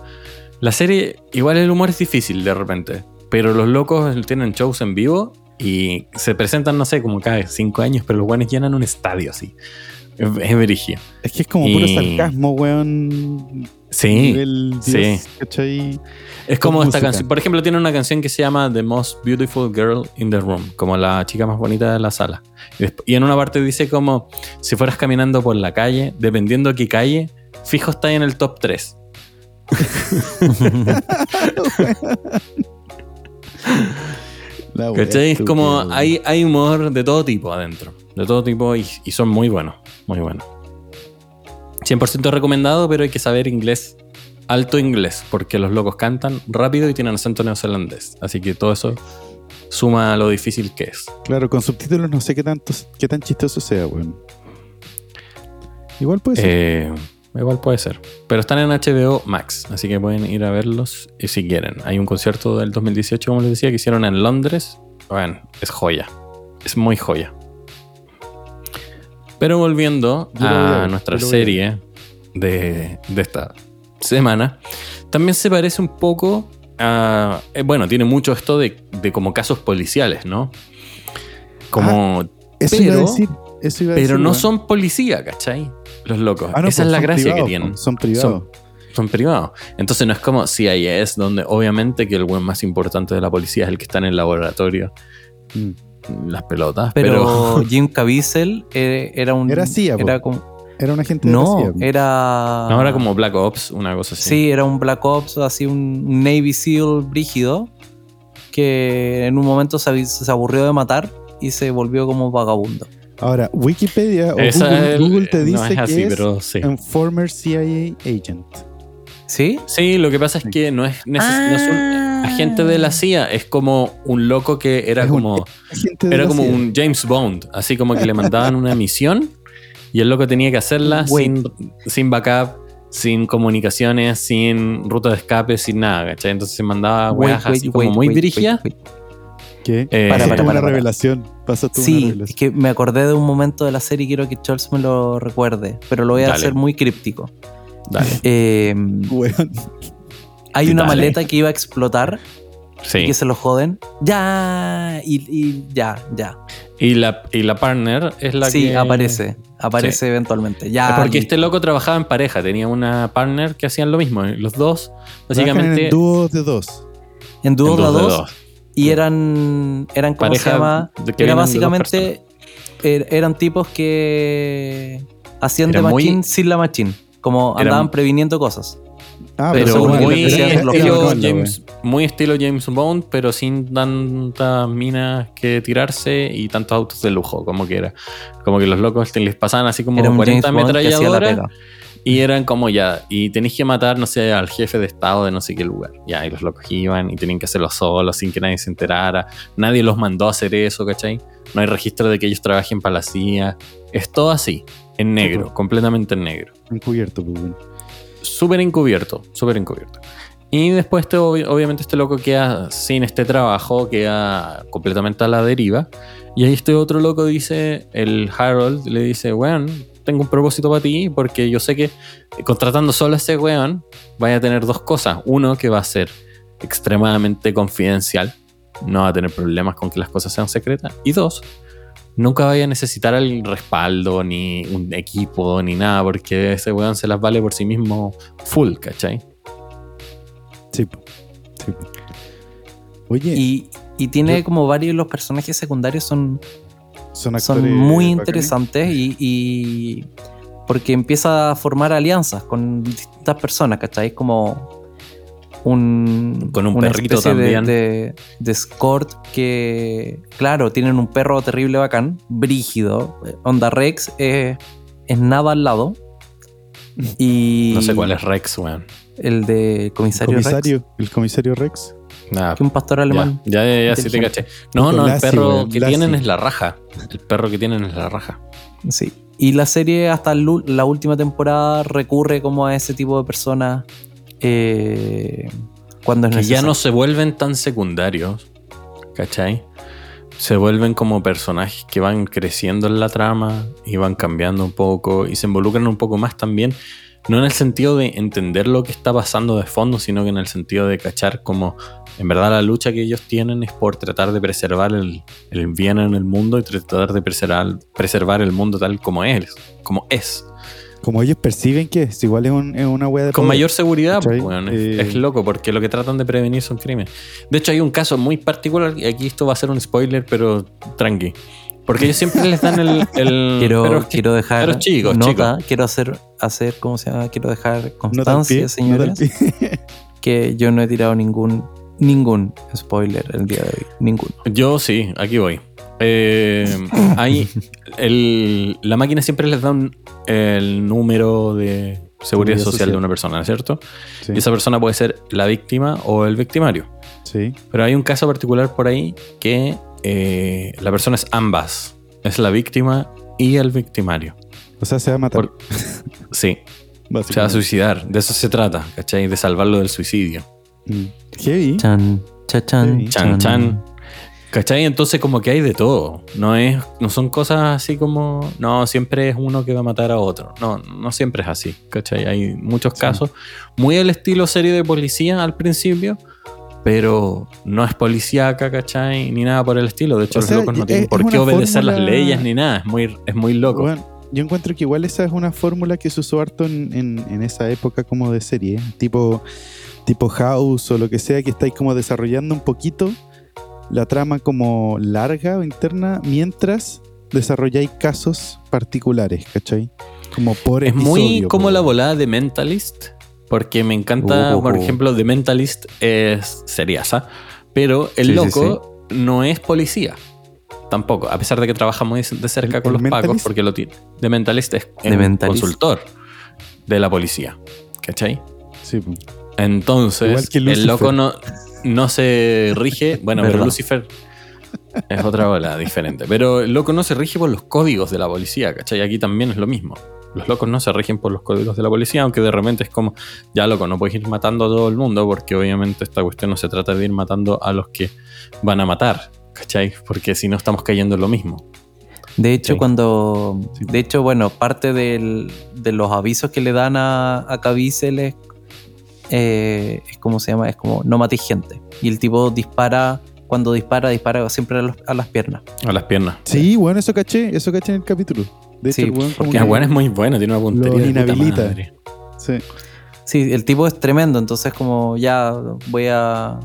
La serie, igual el humor es difícil de repente. Pero los locos tienen shows en vivo y se presentan, no sé, como cada cinco años, pero los buenos llenan un estadio así. Es, es que es como puro sarcasmo, weón. Sí. Nivel sí. ¿cachai? Es como esta canción. Por ejemplo, tiene una canción que se llama The Most Beautiful Girl in the Room, como la chica más bonita de la sala. Y, en una parte dice como, si fueras caminando por la calle, dependiendo qué calle, fijo está en el top 3. (laughs) La ¿Cachai? Es como, hay humor de todo tipo adentro. De todo tipo y, y son muy buenos. Muy buenos. 100% recomendado, pero hay que saber inglés. Alto inglés, porque los locos cantan rápido y tienen acento neozelandés. Así que todo eso suma a lo difícil que es. Claro, con subtítulos no sé qué tanto, qué tan chistoso sea, weón. Igual puede ser. Eh, igual puede ser. Pero están en HBO Max, así que pueden ir a verlos y si quieren. Hay un concierto del 2018, como les decía, que hicieron en Londres. Bueno, es joya. Es muy joya. Pero volviendo Yo a nuestra yo serie de, de esta semana, también se parece un poco a... eh, bueno, tiene mucho esto de, de como casos policiales, ¿no? Como... eso iba a pero- decir. Eso iba a pero decir, no weón. son policía, ¿cachai? Los locos. Ah, no, Esa pues es la son gracia privados, que tienen. pues, Son privados. Son privados. Entonces no es como CIS, donde obviamente que el buen más importante de la policía es el que está en el laboratorio. Mm. Las pelotas. Pero, Pero (laughs) Jim (laughs) Caviezel eh, era un. Era CIA. Era como, Era un agente de la no, CIA, era. no, era como Black Ops, una cosa así. Sí, era un Black Ops, así un Navy SEAL brígido. Que en un momento se, aburrió de matar y se volvió como vagabundo. Ahora, Wikipedia o Esa Google, te dice no es así, que es pero sí. un former CIA agent. ¿Sí? Sí, lo que pasa es que no es, neces- no es un agente de la CIA, es como un loco que era Es como... Era como CIA. un James Bond, así como que le mandaban una misión y el loco tenía que hacerla sin, sin backup, sin comunicaciones, sin ruta de escape, sin nada, ¿cachai? Entonces se mandaba Wait, weas así wait, como wait, muy wait, dirigidas. ¿Qué? Eh, Para, para, para, una revelación. Pasó tú una Sí, es que me acordé de un momento de la serie y quiero que Charles me lo recuerde, pero lo voy a Dale. hacer muy críptico. Dale. Eh, Weón. Hay una maleta que iba a explotar y Sí. que se lo joden. Ya, y, y ya, ya. Y la, y la partner es la sí, que... aparece, aparece Sí. eventualmente. Ya, Porque este loco trabajaba en pareja, tenía una partner que hacían lo mismo. y Los dos, básicamente... en dúos de dos. en dúos de dos, dos. y eran, eran ¿cómo Pareja se llama? Era básicamente, er- eran tipos que hacían de Era muy- machine sin la machine. Como Era andaban previniendo cosas. Ah, pero muy estilo. James, muy estilo James Bond, pero sin tantas minas que tirarse y tantos autos de lujo, como que era. Como que los locos les pasaban así como Era un 40 James Bond que hacía la ametralladoras y eran como ya, y tenéis que matar, no sé, al jefe de estado de no sé qué lugar. Ya, y los locos iban y tenían que hacerlo solos, sin que nadie se enterara. Nadie los mandó a hacer eso, ¿cachai? No hay registro de que ellos trabajen para la CIA. Es todo así, en negro, pues. completamente en negro Encubierto, pues. Súper encubierto, súper encubierto. Y después, este, obvi- obviamente, este loco queda sin este trabajo, queda completamente a la deriva. Y ahí este otro loco dice, el Harold le dice, weón, tengo un propósito para ti, porque yo sé que eh, contratando solo a ese weón, vaya a tener dos cosas. Uno, que va a ser extremadamente confidencial, no va a tener problemas con que las cosas sean secretas. Y dos, nunca vaya a necesitar el respaldo, ni un equipo, ni nada, porque ese weón se las vale por sí mismo full, ¿cachai? Sí. Sí. Oye, Y, y tiene Yo- como varios los personajes secundarios son, son son muy interesantes y, y porque empieza a formar alianzas con distintas personas, ¿cachai? Como un, Con un una perrito especie también. De, de escort que, claro, tienen un perro terrible bacán, brígido, Onda Rex, eh, es nada al lado. (laughs) Y No sé cuál es Rex, weón. El de comisario, Rex, comisario, el comisario Rex. Nada. que un pastor alemán. ya, ya, ya, sí te caché. No, no, el perro que tienen es la raja. El perro que tienen es la raja. Sí. Y la serie hasta la última temporada recurre como a ese tipo de personas eh, cuando es Que ya no se vuelven tan secundarios, ¿cachai? Se vuelven como personajes que van creciendo en la trama y van cambiando un poco y se involucran un poco más también. No en el sentido de entender lo que está pasando de fondo, sino que en el sentido de cachar como en verdad la lucha que ellos tienen es por tratar de preservar el, el bien en el mundo y tratar de preservar, preservar el mundo tal como es, como es. Como ellos perciben que es, igual es, un- es una wea de Con poder. mayor seguridad, ¿Cachai? pues, weón, es, Eh, es loco, porque lo que tratan de prevenir son crímenes. De hecho, hay un caso muy particular, y aquí esto va a ser un spoiler, pero tranqui. Porque ellos siempre les dan el. (laughs) el- Quiero, pero quiero dejar pero chicos, nota, quiero hacer, hacer, ¿cómo se llama? Quiero dejar constancia, pie, señores, (laughs) que yo no he tirado ningún, ningún spoiler el día de hoy. Ninguno. Yo sí, aquí voy. Eh, hay el- la máquina siempre les da un- el número de seguridad Seguridad social, social. de una persona, ¿cierto? Sí, Y esa persona puede ser la víctima o el victimario. sí. Pero hay un caso particular por ahí que eh, la persona es ambas. Es la víctima y el victimario. O sea, se va a matar. Por- Sí, se va a suicidar. De eso se trata, ¿cachai? De salvarlo del suicidio. Mm. Heavy. Chan, cha, chan, Sí. Chan, chan. ¿Cachai? Entonces como que hay de todo. No, es, no son cosas así como... No, siempre es uno que va a matar a otro. No, no siempre es así. ¿Cachai? Hay muchos Sí. casos. Muy el estilo serie de policía al principio. Pero no es policíaca, ¿cachai? Ni nada por el estilo. De hecho, O los sea, locos no es- tienen es por qué obedecer las fórmula- leyes ni nada. Es muy, es muy loco. Bueno, yo encuentro que igual esa es una fórmula que se usó harto en, en- en esa época como de serie, ¿eh? tipo, tipo House o lo que sea, que estáis como desarrollando un poquito la trama como larga o interna mientras desarrolláis casos particulares, ¿cachai? Como por Es muy como la volada de Mentalist, porque me encanta, Uh, por uh. ejemplo, The Mentalist es seriasa, pero el Sí, sí, loco no es policía. Tampoco, a pesar de que trabaja muy de cerca ¿El- con el los pagos, Mentalist? porque lo tiene. The Mentalist es The Mentalist. consultor de la policía, ¿cachai? Sí. Entonces, el loco no, no se rige. Bueno, pero. Lucifer es otra bola diferente. Pero el loco no se rige por los códigos de la policía, ¿cachai? Aquí también es lo mismo. Los locos no se rigen por los códigos de la policía, aunque de repente es como, ya loco, no puedes ir matando a todo el mundo, porque obviamente esta cuestión no se trata de ir matando a los que van a matar, ¿cachai? Porque si no estamos cayendo en lo mismo. De hecho, Sí. cuando. De hecho, bueno, parte del- de los avisos que le dan a, a Caviezel es, eh, es como se llama, es como no mates gente. Y el tipo dispara, cuando dispara, dispara siempre a, los- a las piernas. A las piernas. Sí, bueno, eso caché, eso caché en el capítulo. De hecho, Sí, el Porque que- el weón es muy bueno, tiene una puntería. Lo inhabilita. sí. Sí, el tipo es tremendo, entonces como ya voy a...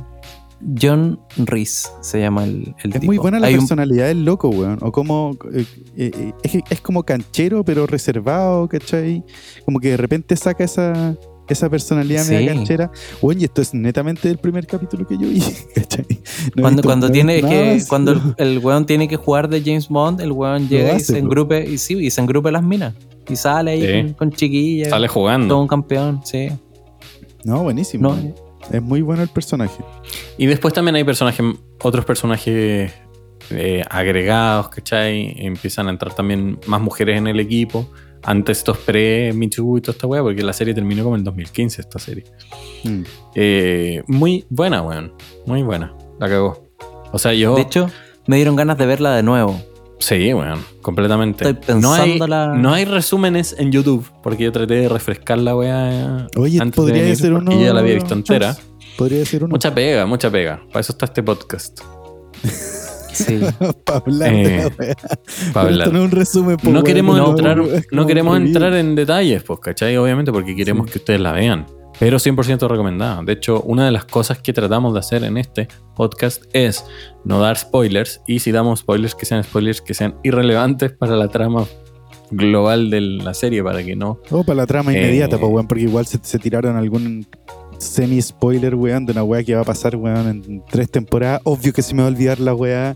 John Reese se llama el, el Es tipo. muy buena la Hay un- personalidad del loco, weón. O como. eh, eh, es, es como canchero, pero reservado, ¿cachai? Como que de repente saca esa, esa personalidad Sí. media canchera. Oye, esto es netamente el primer capítulo que yo vi, (laughs) ¿cachai? No cuando cuando tiene que cuando el, el weón tiene que jugar de James Bond, el weón llega y se engrupe y sí, y se engrupe las minas y sale ahí Sí. con, con chiquillas, Sale jugando. todo un campeón, sí. No, buenísimo. No. Es muy bueno el personaje. Y después también hay personajes, otros personajes eh, agregados, ¿cachai? Empiezan a entrar también más mujeres en el equipo. Antes estos pre-Me Too y toda esta weá, porque la serie terminó como en 2015, esta serie. Mm. Eh, muy buena, weón. Muy buena. La cagó. O sea, yo. De hecho, me dieron ganas de verla de nuevo. Sí, weón, completamente. Estoy no, hay, no hay resúmenes en YouTube, porque yo traté de refrescar la weá. Oye, antes de podría venir, ser uno. porque ya la había visto entera. Podría ser uno. Mucha pega, mucha pega. Para eso está este podcast. (laughs) Sí. (laughs) para hablar de Eh, la wea. Para hablar. Esto no es un resumen. po, No queremos no, entrar, no queremos entrar en detalles, pues, ¿cachai? Obviamente porque queremos Sí. que ustedes la vean. Pero 100% recomendada. De hecho, una de las cosas que tratamos de hacer en este podcast es no dar spoilers. Y si damos spoilers, que sean spoilers que sean irrelevantes para la trama global de la serie, para que no. O para la trama Eh, inmediata, po, weón, porque igual se, se tiraron algún semi-spoiler, weón, de una weá que va a pasar, weón, en tres temporadas. Obvio que se me va a olvidar la weá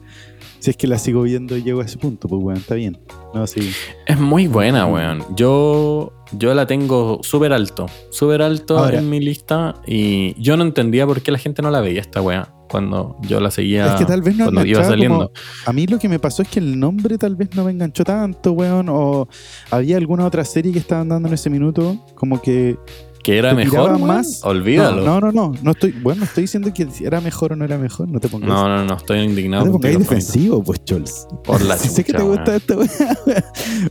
si es que la sigo viendo y llego a ese punto, pues, weón, está bien. No, sí. Es muy buena, weón. Yo, yo la tengo súper alto. Súper alto Ahora- en mi lista. Y yo no entendía por qué la gente no la veía esta weá. Cuando yo la seguía. es que tal vez no cuando iba saliendo. como- A mí lo que me pasó es que el nombre tal vez no me enganchó tanto, weón, o había alguna otra serie que estaban dando en ese minuto, como que Que era mejor, tiraba más. Olvídalo. No, no, no, no estoy, bueno, no estoy diciendo que era mejor o no era mejor, no te pongas, No, no, no, estoy indignado. no te contigo, defensivo, pues, Chols. Por la (laughs) Si sé que te gusta esta.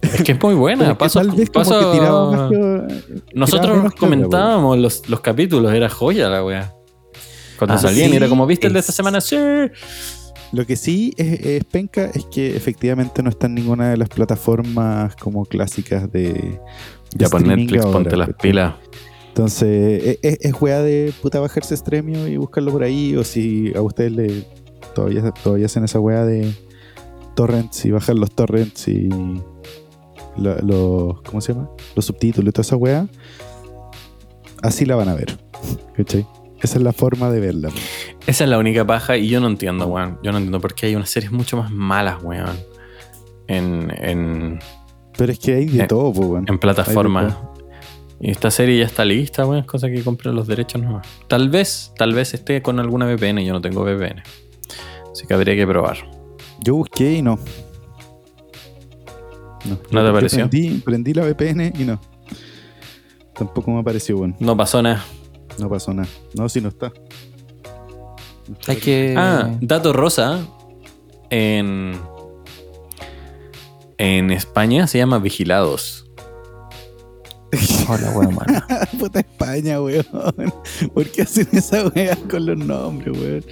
Es que es muy buena. Paso, tal vez como paso- que tiraba más que- tiraba Nosotros que otra, comentábamos los, los capítulos, era joya la weá. Cuando Ah, salían, sí, era como, ¿viste el de esta es- semana? Sí. Lo que sí es, es penca es que efectivamente no está en ninguna de las plataformas como clásicas de. de Ya por streaming Netflix, ahora, ponte las pilas. Entonces, es, es, es weá de puta bajarse Stremio y buscarlo por ahí. O si a ustedes le todavía, todavía hacen esa weá de torrents y bajar los torrents y lo- los. ¿Cómo se llama? Los subtítulos y toda esa weá. Así la van a ver. ¿Cachai? Esa es la forma de verla. Esa es la única paja y yo no entiendo, weón. Yo no entiendo por qué hay unas series mucho más malas, weón. En, en, Pero es que hay de Eh, todo, weón. en plataformas. Y esta serie ya está lista, weón. Es cosa que compren los derechos nomás. Tal vez, tal vez esté con alguna VPN. Yo no tengo VPN. Así que habría que probar. Yo busqué y no. No, ¿No te apareció? Prendí, prendí la VPN y no. Tampoco me apareció, bueno. No pasó nada. No pasó nada. No, si no está. No está Hay que. Ah, dato rosa. En. En España se llama Vigilados. Hola, weón, mano. Puta España, weón. ¿Por qué hacen esa weá con los nombres, weón?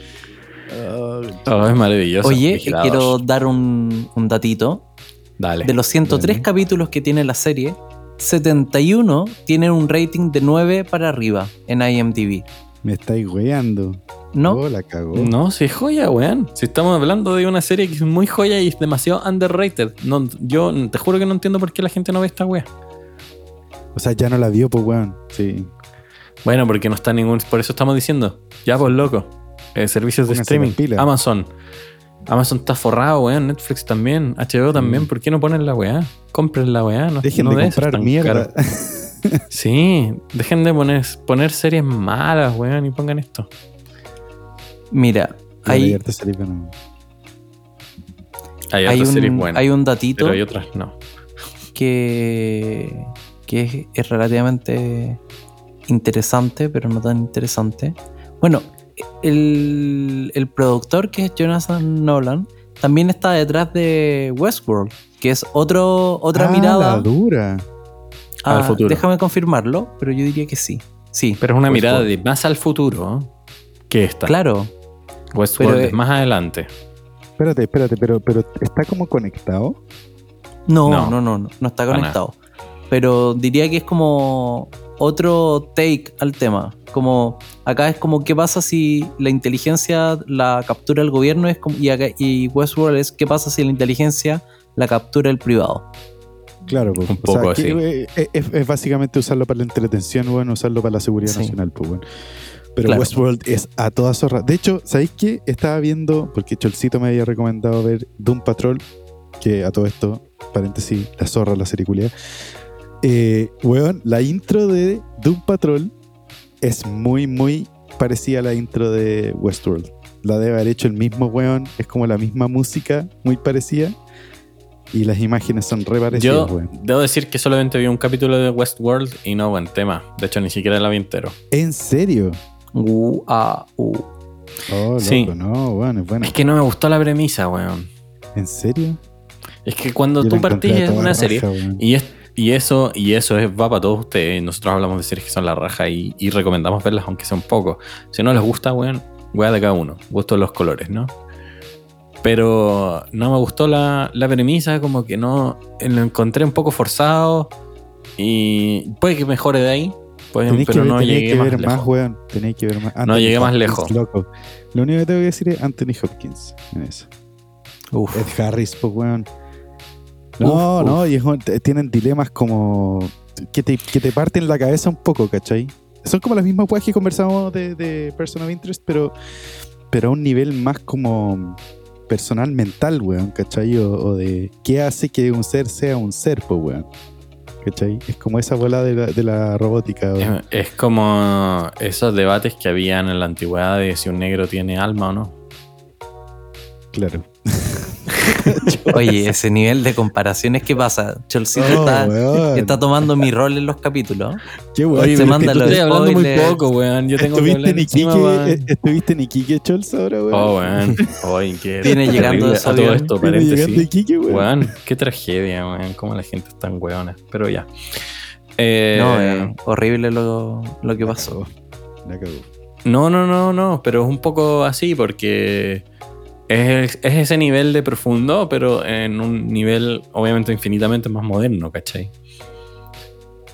Ah, Oh, es maravilloso. Oye, Vigilados. quiero dar un, un datito. Dale. De los 103 Dale. capítulos que tiene la serie, 71 tienen un rating de 9 para arriba en IMDb. me estáis weando. ¿No? Oh, la cagó. No, si es joya, weón. Si estamos hablando de una serie que es muy joya y es demasiado underrated. No, yo te juro que no entiendo por qué la gente no ve esta wea. O sea, ya no la vio, pues, weón. Sí. Bueno, porque no está ningún. Por eso estamos diciendo. Ya, pues, loco. Eh, servicios de Pónganse streaming. las pilas. Amazon. Amazon está forrado, weón. Netflix también. HBO también. Mm. ¿Por qué no ponen la weá? Compren la weá. No, Dejen no de ser comprar tan mierda. caro. (laughs) Sí, dejen de poner, poner series malas, weón, y pongan esto. Mira, Hay serie, pero no. Hay, hay, otras series un, buenas, hay un datito pero hay otras no. que, que es, es relativamente interesante, pero no tan interesante. Bueno, el, el productor, que es Jonathan Nolan, también está detrás de Westworld, que es otro, otra Ah, mirada. La dura. Al Ah, futuro. Déjame confirmarlo, pero yo diría que sí. Sí, Pero es una mirada de más al futuro que esta. Claro, Westworld pero, es más adelante. Espérate, espérate, pero, pero ¿está como conectado? No, No. no, no, no, no, está conectado. Pero diría que es como otro take al tema. Como acá es como qué pasa si la inteligencia la captura el gobierno es como, y, acá- y Westworld es qué pasa si la inteligencia la captura el privado. Claro, pues. Un o sea, poco que, así. eh, es, es- es básicamente usarlo para la entretención, bueno, usarlo para la seguridad Sí. nacional, pues, bueno. Pero Claro. Westworld es a toda zorra. De hecho, ¿sabéis qué? Estaba viendo, porque Cholcito me había recomendado ver Doom Patrol, que a todo esto, paréntesis, la zorra, la serie culiá. Eh, weón, la intro de Doom Patrol es muy, muy parecida a la intro de Westworld. La debe haber hecho el mismo weón, es como la misma música, muy parecida. Y las imágenes son re parecidas, Yo weón. debo decir que solamente vi un capítulo de Westworld y no buen tema. De hecho, ni siquiera la vi entero. ¿En serio? Uh, ah, uh. Oh, loco, Sí. no, bueno, es bueno. Es que no me gustó la premisa, weón. ¿En serio? Es que cuando Yo tú partís a en una raja, serie weón. y, es, y eso y eso es, va para todos ustedes. Nosotros hablamos de series que son la raja y, y recomendamos verlas aunque sea un poco. Si no les gusta, weón, weá de cada uno. Gusto de los colores, ¿no? Pero no me gustó la, la premisa, como que no lo encontré un poco forzado y puede que mejore de ahí, puede- pero que, no llegué que más ver lejos. más, weón. Tenéis que ver más. No llegué más lejos. Loco. Lo único que tengo que decir es Anthony Hopkins en eso. Uf. Ed Harris, pues, weón. No, Uf, no, y es tienen dilemas como que te, que te parten la cabeza un poco, ¿cachai? Son como las mismas weas que conversamos de, de Person of Interest, pero, pero a un nivel más como personal mental, weón, ¿cachai? O, o de qué hace que un ser sea un ser, pues, weón. ¿Cachai? Es como esa bola de la, de la robótica, weón. Es, es como esos debates que habían en la antigüedad de si un negro tiene alma o no. Claro. (laughs) (laughs) Oye, ese nivel de comparaciones, ¿qué pasa? Cholcito Oh, está, tomando mi rol en los capítulos. Qué weón. Oye, Se manda que los- Estoy hablando muy poco, weón. Yo tengo que ¿Estuviste en Iquique? weón. eh, ¿Estuviste en Iquique, Chols, ahora, weón? Oh, weón. Oye, qué Viene llegando a todo esto, paréntesis. Iquique, weón. Weón, qué tragedia, weón. Cómo la gente es tan weona. Pero ya. Eh, No, eh, horrible lo, lo que pasó. La cagó. no, no, no, no. Pero es un poco así porque es, es ese nivel de profundo, pero en un nivel obviamente infinitamente más moderno, ¿cachai?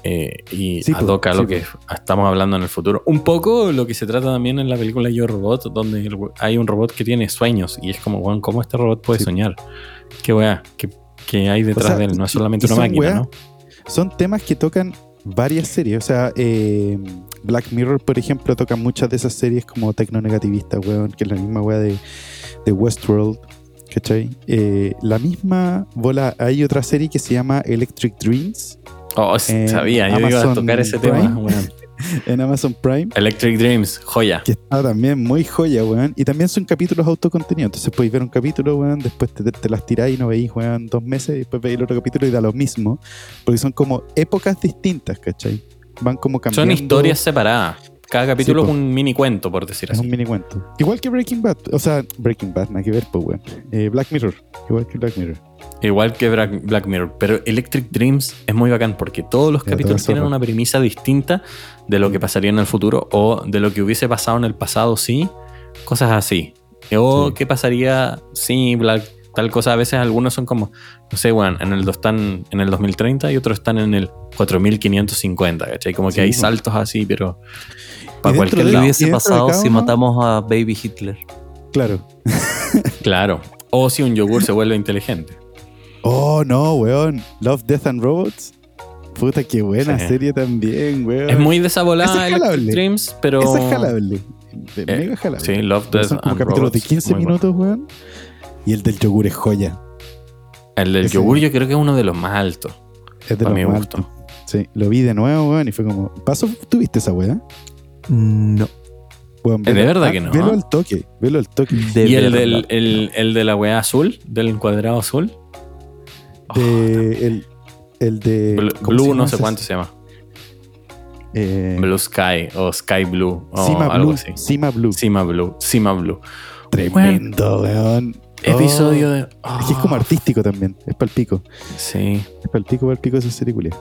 Eh, y Sí, toca sí, lo que estamos hablando en el futuro. Un poco lo que se trata también en la película Yo Robot, donde hay un robot que tiene sueños y es como, weón, ¿cómo este robot puede Sí. soñar? ¿Qué weá? ¿Qué, qué hay detrás sea, de él? No es solamente una máquina, weá ¿no? Son temas que tocan varias series. O sea, eh, Black Mirror, por ejemplo, toca muchas de esas series como tecnonegativistas, weón, que es la misma weá de, de Westworld. ¿Cachai? Eh, la misma bola. Hay otra serie que se llama Electric Dreams Oh, sí, en sabía, yo iba a tocar ese Prime. tema, (laughs) en Amazon Prime. Electric Dreams, joya. que está también muy joya, weón. Y también son capítulos autocontenidos. Entonces podéis ver un capítulo, weón, después te, te las tiráis y no veis, weón, dos meses, y después veis el otro capítulo y da lo mismo. Porque son como épocas distintas, ¿cachai? Van como cambiando. Son historias separadas. Cada capítulo Sí, es un mini cuento, por decir Es así. un mini cuento. Igual que Breaking Bad. O sea, Breaking Bad, nada que ver, pues, weón. Eh, Black Mirror. Igual que Black Mirror. Igual que Black, Mirror. Pero Electric Dreams es muy bacán porque todos los Ya, capítulos tienen una premisa distinta de lo que pasaría en el futuro o de lo que hubiese pasado en el pasado, sí. Cosas así. O Sí. qué pasaría si Black, tal cosa. A veces algunos son como, no sé, weón, en el, dos están en el 2030 y otros están en el 4550, ¿cachai? Como que Sí, hay saltos así, pero para cualquier de- ¿Qué lado. hubiese de pasado si uno- matamos a Baby Hitler? Claro. (laughs) Claro. O si un yogur se vuelve inteligente. Oh, no, weón. Love, Death and Robots. Puta, qué buena Sí. serie también, weón. Es muy desabolada jalable. Dreams, pero. Es. De- Eh, mega. Sí, Love, Death son como and capítulos de Robots, 15 muy minutos, weón. Y el del yogur es joya. El del Ese- yogur yo creo que es uno de los más altos. Es de A los más altos. Sí, lo vi de nuevo, weón, y fue como. ¿Paso? ¿Tuviste esa weá? No. Weón, ¿De verdad ah, que no? Velo al toque, velo al toque. De y el verdad. del el, el de la weá azul, del cuadrado azul. De, el, el de. Blue, ¿cómo se Blue llama no sé cuánto se llama. Eh, Blue Sky o Sky Blue o Cima algo Blue. así. Cima Blue. Cima Blue. Cima Blue. Tremendo, weón. Episodio Oh, de. Es que es como Oh, artístico también. Es para el pico. Sí. Es para el pico, para el pico esa serie culia.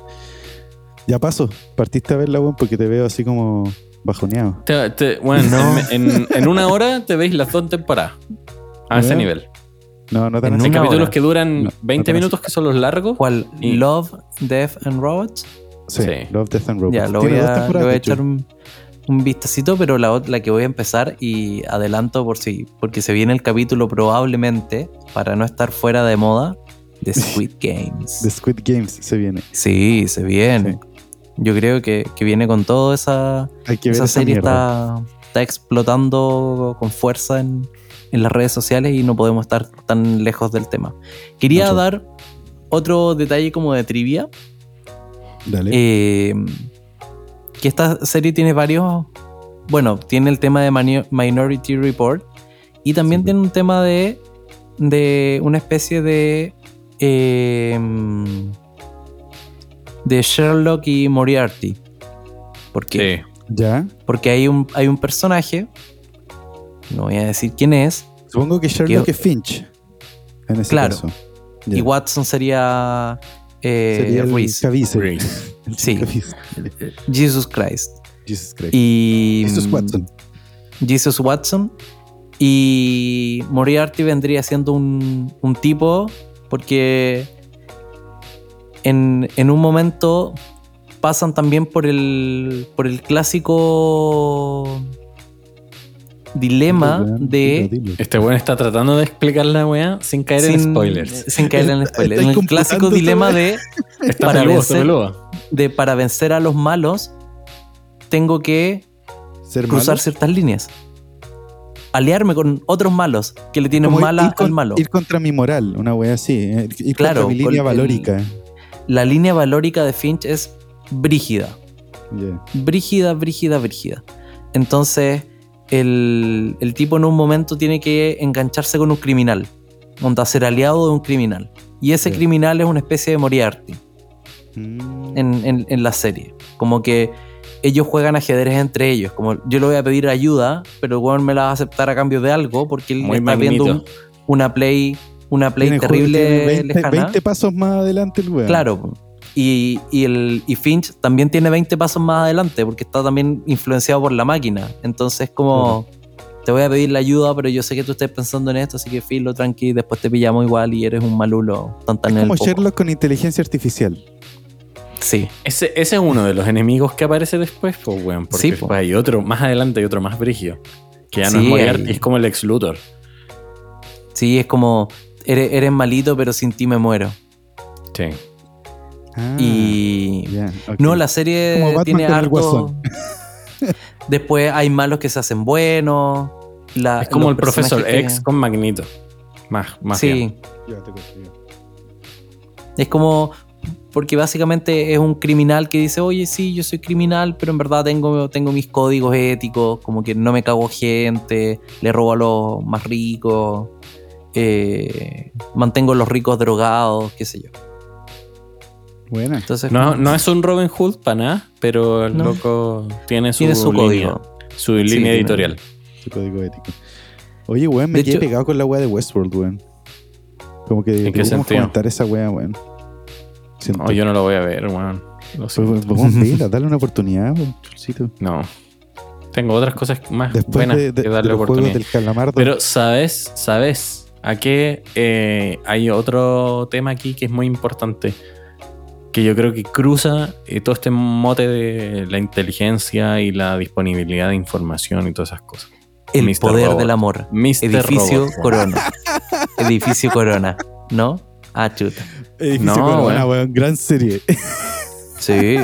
Ya paso. Partiste a verla, weón, porque te veo así como bajoneado. Te- te- bueno, No. en, en- en una hora te veis las dos temporadas. A ese nivel. No, no tan En así. Hay capítulos hora. que duran No, 20 no minutos que son los largos. ¿Cuál? Y- Love, Death and Robots. Sí, Sí. Love, Death and Robots. Ya, lo voy a, temporadas, voy a echar un, un vistacito, pero la, la que voy a empezar y adelanto por si, porque se viene el capítulo probablemente, para no estar fuera de moda, de Squid (laughs) Games. The Squid Games se viene. Sí, se viene. Yo creo que, que viene con todo esa, Hay que ver esa esa serie está, está explotando con fuerza en, en las redes sociales y no podemos estar tan lejos del tema. Quería Mucho. dar otro detalle como de trivia. Dale. eh, que esta serie tiene varios. Bueno, tiene el tema de Mani- Minority Report y también Sí. tiene un tema de, de una especie de. eh, de Sherlock y Moriarty. ¿Por qué? Sí. ya. Porque hay un, hay un personaje, no voy a decir quién es, Supongo que Sherlock Que- es Finch. En ese Claro. caso. Y. Watson sería, eh, Sería Reese. Sí. Jesus Christ. Jesus Christ. Y Jesus Watson. Jesus Watson. Y Moriarty vendría siendo un, un tipo porque en, en un momento pasan también por el, por el clásico dilema de... dilo. Este weón está tratando de explicar la weá sin caer en spoilers. Sin caer en (laughs) spoilers. El clásico dilema weá. de, (laughs) Está para peludo, vencer- de para vencer a los malos tengo que Ser cruzar malo. ciertas líneas. Aliarme con otros malos que le tienen Como mala ir, con- al malo. ir contra mi moral, una wea así. eh, Ir Claro, contra mi con línea el- valórica. La línea valórica de Finch es brígida. Brígida, brígida, brígida. Entonces, el, el tipo en un momento tiene que engancharse con un criminal. Onda, ser aliado de un criminal. Y ese criminal es una especie de Moriarty Mm. en, en- en la serie. Como que ellos juegan ajedrez entre ellos. Como yo le voy a pedir ayuda, pero el weón me la va a aceptar a cambio de algo porque él Muy está viendo un- una play, una play juego- terrible tiene 20, lejana. 20 pasos más adelante el weón. Claro. Y, y el, y Finch también tiene 20 pasos más adelante porque está también influenciado por la máquina. Entonces, como te voy a pedir la ayuda, pero yo sé que tú estás pensando en esto, así que filo, tranqui, después te pillamos igual y eres un malulo. Tan, tan en el Como poco. Sherlock con inteligencia artificial. Sí, Ese, ese es uno de los enemigos que aparece después, pues, weón. Porque Sí, después po. hay otro, más adelante hay otro más brigio. Que ya no Sí, es Moriarty, hay- es como el ex Luthor. sí, es como eres, eres malito, pero sin ti me muero. Sí. Ah, y ok. no, la serie Como tiene harto. Guasón. (laughs) Después hay malos que se hacen buenos. la- es como el profesor que- X con Magneto. Más, más. Sí. Es como. Porque básicamente es un criminal que dice, oye, sí, yo soy criminal, pero en verdad tengo, tengo mis códigos éticos, como que no me cago gente, le robo a los más ricos, eh, mantengo a los ricos drogados, qué sé yo. Buena. Entonces, No, no es un Robin Hood para nada, pero el No. loco tiene su, tiene su línea, código. su Sí, línea editorial. Su código ético. Oye, weón, me De quedé hecho- pegado con la weá de Westworld, weón. Como que qué debemos sentido? comentar esa weá, weón. Siento. No, yo no lo voy a ver, weón. Vamos a verla, dale una oportunidad, weón, chulcito. No. Tengo otras cosas más Después buenas de, de- que de darle los oportunidad. del calamardo. Pero, ¿sabes? ¿Sabes? A qué eh, hay otro tema aquí que es muy importante. Que yo creo que cruza eh, todo este mote de la inteligencia y la disponibilidad de información y todas esas cosas. El poder Robot. del amor. Mr. Edificio Robot. Corona. Edificio Corona. ¿No? Ah, chuta. Edificio No, Corona, weón. gran serie. Sí,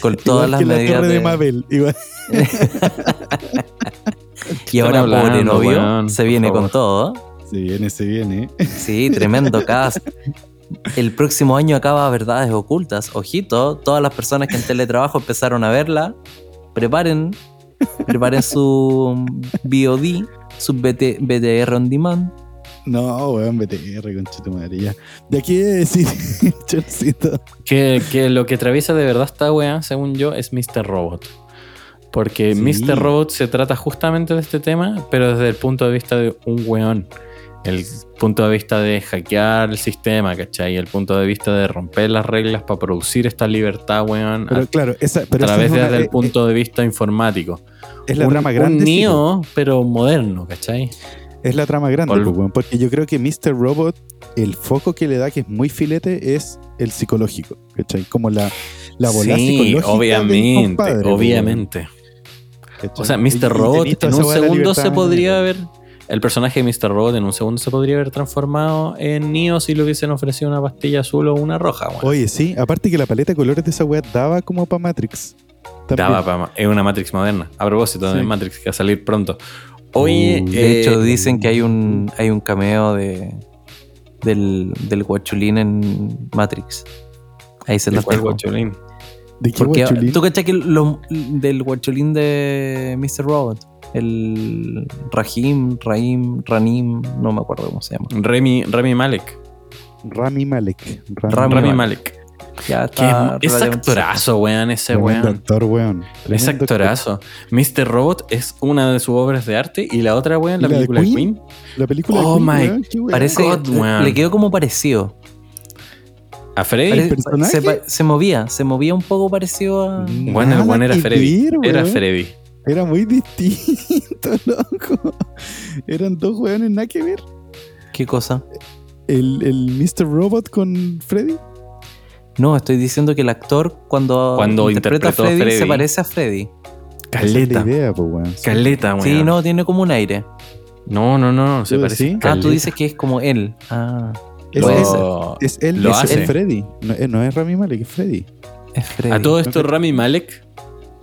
con todas Igual las que la medidas Torre de, de- Mabel. Igual. (laughs) Y ahora, Están pobre hablando, novio, weón, se viene con todo. Se viene, se viene. Sí, tremendo cast. El próximo año acaba Verdades Ocultas. Ojito, todas las personas que en teletrabajo empezaron a verla, preparen, preparen su VOD, su BT BTR on demand. No, weón, BTR, concha tu madre, ya. De aquí he de decir, (laughs) Cholcito. Que, que lo que atraviesa de verdad esta weá, según yo, es Mr. Robot. Porque Sí. Mr. Robot se trata justamente de este tema, pero desde el punto de vista de un weón. El punto de vista de hackear el sistema, ¿cachai? El punto de vista de romper las reglas para producir esta libertad, weón, Pero a, claro, esa, pero a esa través es, desde el eh, punto de vista informático. eh, es la un, trama grande. Un sí, pero moderno, ¿cachai? Es la trama grande, Ol- weón, porque yo creo que Mr. Robot, el foco que le da, que es muy filete, es el psicológico, ¿cachai? Como la, la bola sí, psicológica. obviamente, compadre, obviamente. O sea, Mr. Robot en un segundo se podría weón. El personaje de Mr. Robot en un segundo se podría haber transformado en Neo si le hubiesen ofrecido una pastilla azul o una roja. Oye, sí, aparte que la paleta de colores de esa weá daba como para Matrix. También. Daba pa- es una Matrix moderna. A propósito de Sí. Matrix que va a salir pronto. Oye, Uh, De eh, hecho, dicen que hay un, hay un cameo de, del, del guachulín en Matrix. Ahí se ¿de los guachulín? ¿De qué Porque guachulín? tú cachas que lo- del guachulín de Mr. Robot, el Rahim, Rahim, Ranim, no me acuerdo cómo se llama. Remy, Remy Malek. Rami Malek. Rami, Malek. Malek. Ya está es, actorazo, weón, ese weón. actor, weón. Es actorazo. Mr. Robot es una de sus obras de arte y la otra, weón, la ¿Y la de película de Queen? Queen. La película de Oh Queen, my- weón, weón. Parece God, le- weón. le quedó como parecido. ¿A Freddy? Se, se movía, se movía un poco parecido a. Bueno, el buen era Freddy. ver, Era weón. Freddy. Era muy distinto, (laughs) loco. Eran dos weones nada que ver. ¿Qué cosa? El, el Mr. Robot con Freddy. No, estoy diciendo que el actor cuando, Cuando interpreta a Freddy, se parece a Freddy. Es Caleta. idea, pues, weón. Caleta, weón. Sí, no, tiene como un aire. No, no, no. Se ¿Tú parece. decís? Ah, tú dices que es como él. Ah, Es, Lo- es, es él, lo es, hace. Freddy. No, eh, no es Rami Malek, es Freddy. es Freddy. A todo esto, No, Rami Malek,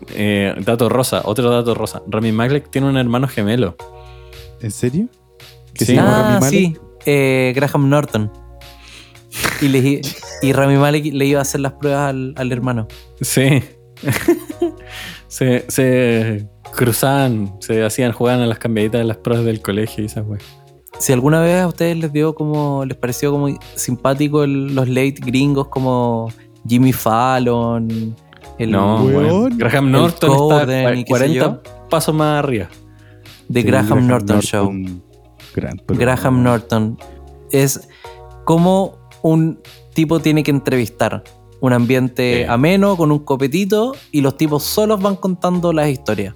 eh, dato rosa, otro dato rosa. Rami Malek tiene un hermano gemelo. ¿En serio? ¿Que Sí. se llama Ah, Rami Malek? sí. Eh, Graham Norton. Y, le, (laughs) y Rami Malek le iba a hacer las pruebas al, al hermano. Sí. (laughs) se, se cruzaban, se hacían, jugaban a las cambiaditas de las pruebas del colegio y esas weas. Si alguna vez a ustedes les dio como, les pareció como simpático el- los late gringos como Jimmy Fallon, el No, Weón. Graham El Norton Corden está y qué sé 40 yo. pasos más arriba. The Sí, Graham, Norton, Show. Gran. Graham Norton es como un tipo tiene que entrevistar. Un ambiente Sí. ameno, con un copetito, y los tipos solos van contando las historias.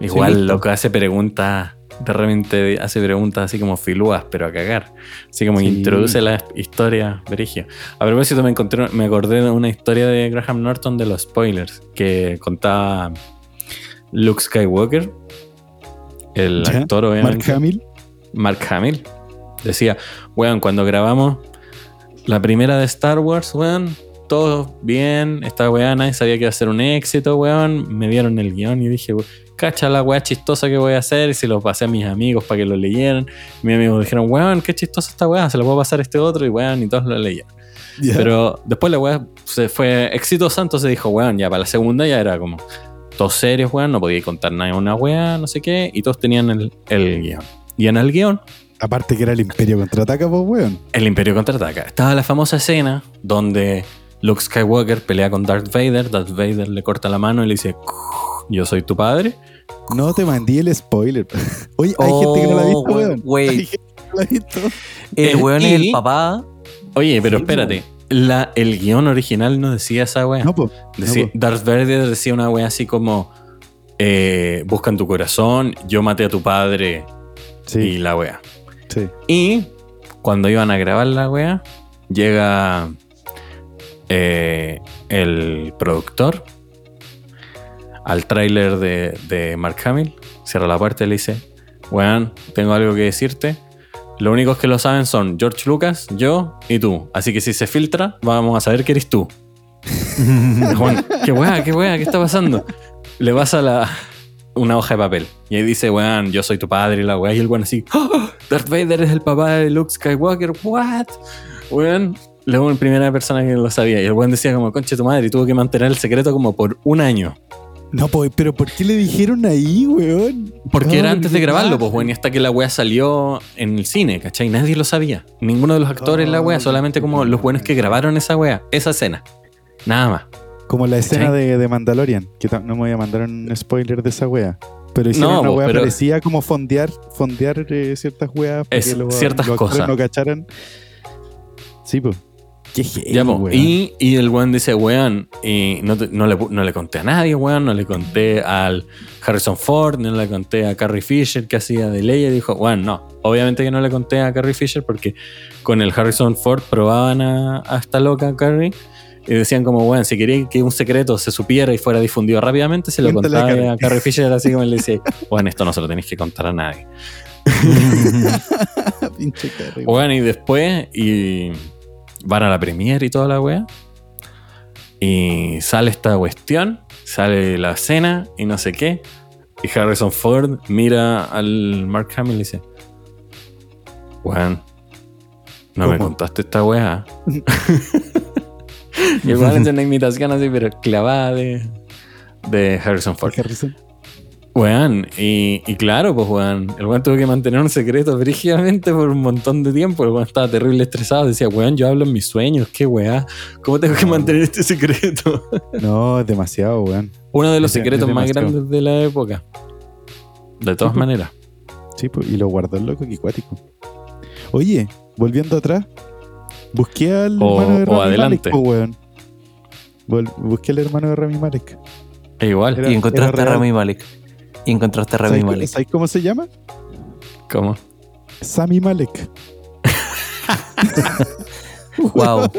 Igual, listo. loco, hace preguntas, de repente hace preguntas así como filúas, pero a cagar. Así como Sí. introduce la historia verigia. A propósito, me, encontré, me acordé de una historia de Graham Norton de los spoilers, que contaba Luke Skywalker, el actor, Mark obviamente. Hamill. Mark Hamill. Decía, weón, cuando grabamos la primera de Star Wars, weón, todo bien, esta weá nadie sabía que iba a ser un éxito, weón. Me dieron el guion y dije, "Weón, cacha la weá chistosa que voy a hacer. Y se lo pasé a mis amigos para que lo leyeran. Mis amigos dijeron, weón, qué chistosa esta weá, se lo puedo pasar a este otro y weón, y todos lo leyeron. Pero después la weá se fue exitosa, entonces dijo, weón, ya para la segunda ya era como todos serios, weón, no podía contar nada una weá, no sé qué, y todos tenían el, el guion. Y en el guion Aparte que era el Imperio contraataca, pues, weón. el Imperio contraataca. Estaba la famosa escena donde Luke Skywalker pelea con Darth Vader. Darth Vader le corta la mano y le dice: Yo soy tu padre. No te mandé el spoiler. (laughs) Oye, hay gente que no la ha visto, Oh, weón. wait. Hay gente que no la ha visto. El Eh, weón es y- el papá. Oye, pero Sí, espérate. La, el guion original no decía esa wea. No, pues. Decía- no, po. Darth Vader decía una wea así como: eh, Busca en tu corazón, yo maté a tu padre y la wea. sí. Y cuando iban a grabar la wea, llega eh, el productor al tráiler de, Mark Hamill, cierra la puerta y le dice, weón, tengo algo que decirte. Lo únicos que lo saben son George Lucas, yo y tú. Así que si se filtra, vamos a saber que eres tú. (laughs) Juan, qué weá, qué weá, ¿qué está pasando? Le pasa la, una hoja de papel. Y ahí dice, weón, yo soy tu padre y la weá. Y el weón así, "Oh, Darth Vader es el papá de Luke Skywalker, what? Weón, en primera persona que lo sabía. Y el weón decía como, conche tu madre, y tuvo que mantener el secreto como por un año. No, pues, pero ¿por qué le dijeron ahí, weón? Porque No, era antes de grabarlo, pues, weón, y hasta que la weá salió en el cine, ¿cachai? Nadie lo sabía. Ninguno de los actores la weá, Oh, solamente como los buenos que grabaron esa weá, esa escena. Nada más. Como la escena de, de Mandalorian, que no me voy a mandar un spoiler de esa wea. Pero hicieron No, una wea pero- parecía como fondear, fondear eh, ciertas weas para Es, que ciertas los cosas. no cacharan. Sí, pues. Qué heavy, Ya, po. weón. y, y el weón dice, weón, y no, te- no, le, no le conté a nadie, weón, no le conté al Harrison Ford, no le conté a Carrie Fisher que hacía de Leia. Y dijo, weón, no, obviamente que no le conté a Carrie Fisher porque con el Harrison Ford probaban a, a esta loca Carrie y decían como, weón, si quería que un secreto se supiera y fuera difundido rápidamente, se lo Cuéntale a contaba Carrie. a Carrie Fisher así como le decía, weón, esto no se lo tenéis que contar a nadie. (laughs) Pinche Carrie, Bueno, y después y van a la premiere y toda la wea. Y sale esta cuestión, sale la escena y no sé qué. Y Harrison Ford mira al Mark Hamill y dice: Weón, no me contaste esta el weón hace una imitación así, pero clavada de, de Harrison Ford. Harrison. Weón, y, y claro, pues weón, el weón tuvo que mantener un secreto brígidamente por un montón de tiempo. El weón estaba terrible estresado. Decía, weón, yo hablo en mis sueños, qué weá. ¿Cómo tengo que No. mantener este secreto? (laughs) No, es demasiado, weón. Uno de los Es secretos es más grandes de la época. De todas Sí, pues. maneras. Sí, pues, y lo guardó el loco, qué cuático. Oye, volviendo atrás, Busqué al O- hermano de o Rami adelante. Malek, po, weón. Busqué al hermano de Rami Malek. Igual. Era- y encontraste a. Rami Malek. Y encontraste a Rami ¿Sabes, Malek. ¿Sabes cómo se llama? ¿Cómo? Sami Malek. (laughs) Wow,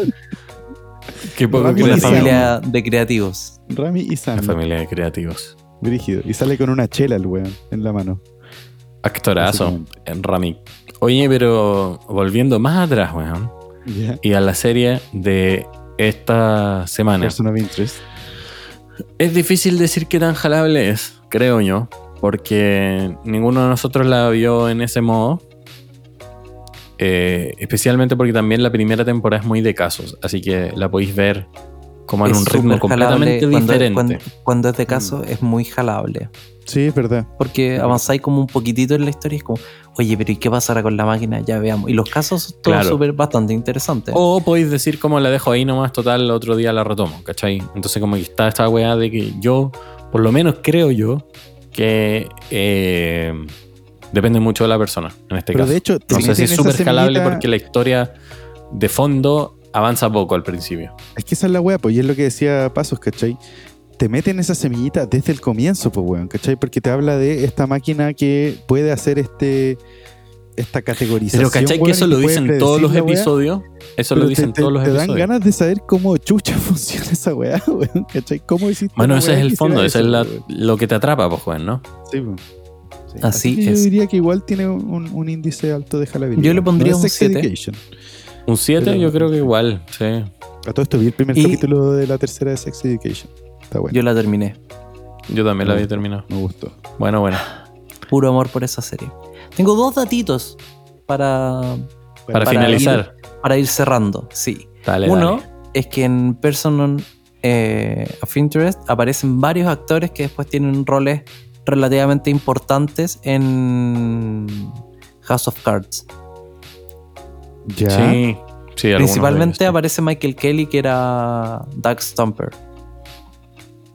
Qué poco Rami Malek. creativo. familia de creativos. Rami y Una Sami. familia de creativos. Brígido. Y sale con una chela el weón en la mano. Actorazo, en Rami. Oye, pero volviendo más atrás, weón. Y a la serie de esta semana. Person of Interest. Es difícil decir qué tan jalable es, creo yo. Porque ninguno de nosotros la vio en ese modo. Eh, especialmente porque también la primera temporada es muy de casos. Así que la podéis ver como en Es un ritmo completamente Cuando- diferente. Cuando, cuando es de caso, es muy jalable. Sí, es verdad. Porque avanzáis como un poquitito en la historia y es como, oye, pero ¿y qué pasará con la máquina? Ya veamos. Y los casos son todos Claro. súper bastante interesantes. O podéis decir como la dejo ahí nomás, total, otro día la retomo, ¿cachai? Entonces como que está esta weá de que yo, por lo menos creo yo, que eh, depende mucho de la persona, en este Pero caso. de hecho, no sé si es súper escalable semillita- porque la historia de fondo avanza poco al principio. Es que esa es la weá, pues, y es lo que decía Pasos, ¿cachai? Te meten esa semillita desde el comienzo, pues, weón, ¿cachai? Porque te habla de esta máquina que puede hacer este esta categorización. Pero ¿cachai que eso lo dicen todos los episodios? Eso lo dicen todos los te dan episodios. ganas de saber cómo chucha (laughs) funciona esa weá, weón, ¿cachai? ¿Cómo hiciste Bueno, ese es el fondo, es eso, la- weón? lo que te atrapa, pues, weón, ¿no? Sí, pues. Sí. Así que es. Yo diría que igual tiene un, un índice alto de jalabilidad. Yo le pondría No es un Sex 7. Education. Un 7 Pero- yo creo que igual, sí. A todo esto vi el primer Y- capítulo de la tercera de Sex Education. Está bueno. Yo la terminé. Yo también la había terminado. Me gustó. Bueno, bueno. Puro amor por esa serie. Tengo dos datitos para, Para, para finalizar. para ir cerrando. Sí. Dale, Uno dale. es que en Person eh, of Interest aparecen varios actores que después tienen roles relativamente importantes en House of Cards. Ya. Sí, sí, Principalmente aparece Michael Kelly, que era Doug Stumper.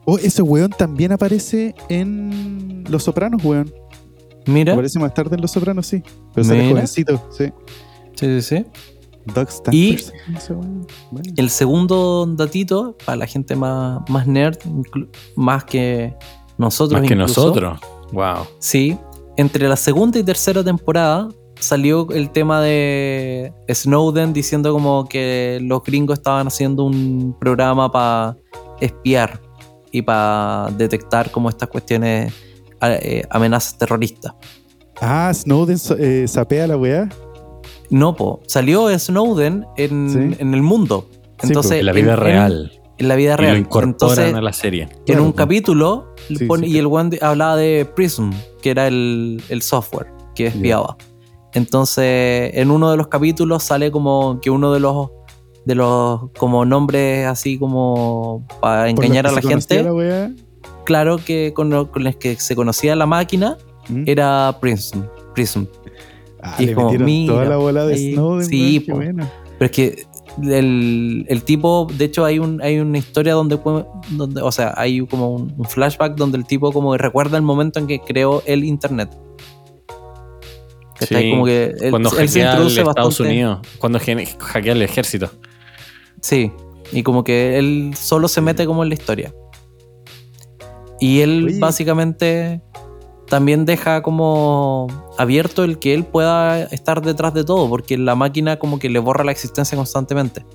Oh, ese weón también aparece en Los Sopranos, weón. Mira, Aparece más tarde en Los Sopranos, sí. Pero sale Mira. jovencito, sí. sí, sí, sí. Doug. Y-. Bueno. El segundo datito, para la gente más, más nerd, más que nosotros. Más que incluso, nosotros. Wow. Sí, entre la segunda y tercera temporada salió el tema de Snowden diciendo como que los gringos estaban haciendo un programa para espiar y para detectar como estas cuestiones, eh, amenazas terroristas. Ah, Snowden eh, sapea la weá. No, po, salió Snowden en, Sí. en el mundo. Entonces, En en- la vida en- real. En, la vida Y real. lo incorporan Entonces, a la serie. en Claro, un po. capítulo Sí, pone- sí. y el one hablaba de Prism, que era el, el software que espiaba. Entonces, en uno de los capítulos sale como que uno de los de los como nombres así como para Por engañar a la gente, la weá. Claro que con, lo- con los que se conocía la máquina ¿Mm? era Prism, Prism. Ah, y le como, mira, toda la bola de ahí- Snowden, sí, po. Pero es que el, el tipo, de hecho hay, un, hay una historia donde, puede- donde, o sea, hay como un, un flashback donde el tipo como que recuerda el momento en que creó el internet. Sí, como que él, Cuando él se introduce Estados bastante. Unidos. Cuando hackea el ejército. Sí, y como que él solo se mete como en la historia. Y él Oye. básicamente también deja como abierto el que él pueda estar detrás de todo, porque la máquina como que le borra la existencia constantemente.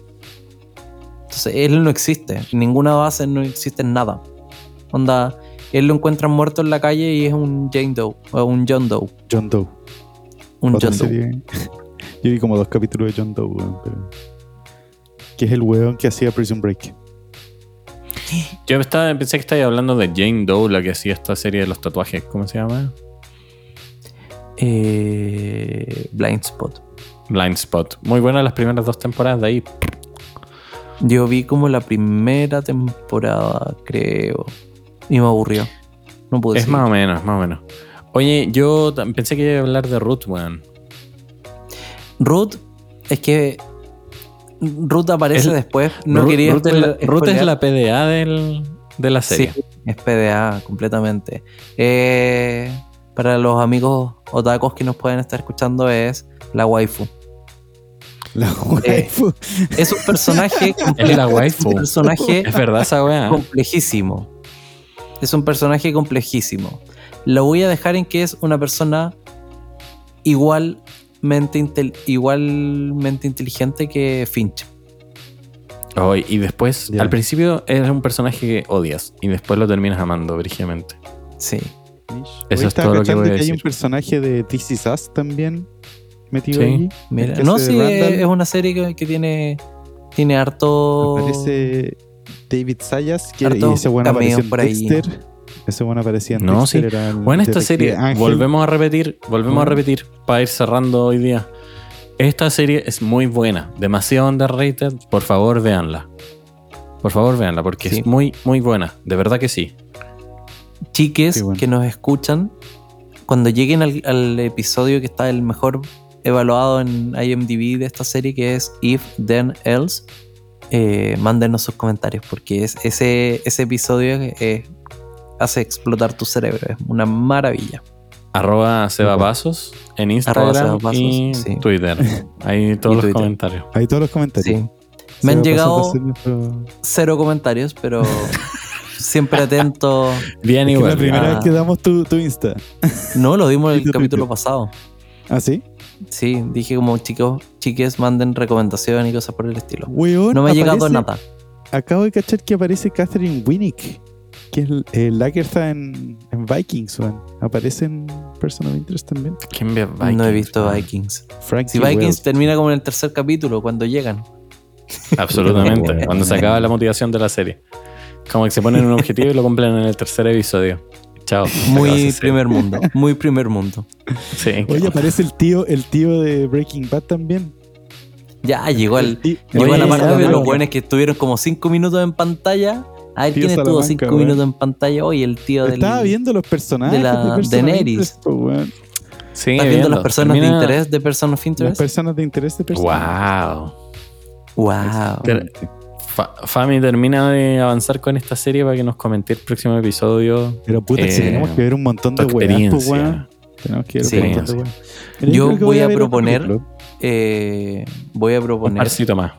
Entonces él no existe, en ninguna base no existe nada. Onda, él lo encuentran muerto en la calle y es un Jane Doe, o un John Doe. John Doe. Un Otra John Doe. serie. (laughs) Yo vi como dos capítulos de John Doe, pero. Que es el weón que hacía Prison Break. Yo estaba, pensé que estabas hablando de Jane Doe, la que hacía esta serie de los tatuajes. ¿Cómo se llama? Eh, Blind Spot. Blind Spot. Muy buenas las primeras dos temporadas de ahí. Yo vi como la primera temporada, creo. Y me aburrió. No pude es seguir. más o menos, más o menos. Oye, yo pensé que iba a hablar de Ruth, weón. Ruth, es que Ruth aparece Es- después. No Ruth, quería Ruth es la, spoiler- es PDA del- de la serie. Sí, es PDA completamente. Eh, para los amigos otakus que nos pueden estar escuchando es la waifu. La waifu. Es un personaje. (laughs) Es la waifu. un personaje Es verdad esa weá. complejísimo. Es un personaje complejísimo. Lo voy a dejar en que es una persona igualmente, intel- igualmente inteligente que Finch. Oh, y después, al principio es un personaje que odias y después lo terminas amando brígidamente. Sí. Eso es todo lo que voy a Hay un decir. personaje de This Is Us también metido Sí. ahí. Mira, El que no, sí, Randall. es una serie que, que tiene, tiene harto. Aparece David Sayas, que Harto y ese bueno apareció en por ahí. Dexter. Ese bueno aparecía en No, sí. era Bueno, esta serie, Ángel. volvemos a repetir, volvemos a repetir para ir cerrando hoy día. Esta serie es muy buena, demasiado underrated. Por favor, véanla. Por favor, véanla, porque Sí. es muy, muy buena. De verdad que sí. chiques Sí, bueno. que nos escuchan, cuando lleguen al, al episodio que está el mejor evaluado en IMDb de esta serie, que es If Then Else, eh, mándenos sus comentarios, porque es, ese, ese episodio eh, hace explotar tu cerebro, es una maravilla. Arroba Sebapasos en Instagram y sí. Twitter. Ahí (laughs) todos los comentarios. Ahí todos los comentarios. Sí. Me han llegado nuestro- cero comentarios, pero (laughs) siempre atento. Bien Es que igual. la primera Ah. vez que damos tu, tu Insta. No, lo dimos (laughs) en el tu capítulo Twitter. pasado. ¿Ah, sí? Sí, dije como chicos, chiques, manden recomendaciones y cosas por el estilo. No me ha llegado nada. Acabo de cachar que aparece Catherine Winnick, que es el, el Lagertha en, en Vikings, weón. Aparece en Person of Interest también. ¿Quién ve Vikings? no he visto man? Vikings. Frankie Si Vikings Wells. termina como en el tercer capítulo, cuando llegan. (laughs) Absolutamente. Cuando se acaba la motivación de la serie. Como que se ponen un objetivo y lo cumplen en el tercer episodio. Chao. Muy primer mundo. Muy primer mundo. Sí. Oye, aparece el tío, el tío de Breaking Bad también. Ya llegó el. tí- Llegó Oye, la parte de los buenos que estuvieron como cinco minutos en pantalla. A ver Tío quién estuvo Salamanca, cinco minutos en pantalla. Oye, el tío del. Estaba viendo los personajes de la Person Daenerys. Sí, ¿Estás viendo las personas de interés de Person of Las Interest? personas de interés de personas. Wow. Wow. Ter- Fa- Fami termina de avanzar con esta serie para que nos comente el próximo episodio. Pero puta, si Eh, tenemos que ver un montón de tu weas, experiencia. weón. Tenemos que ver Sí. un montón de weas. Yo voy a proponer-. Eh, voy a Un proponer parcito más.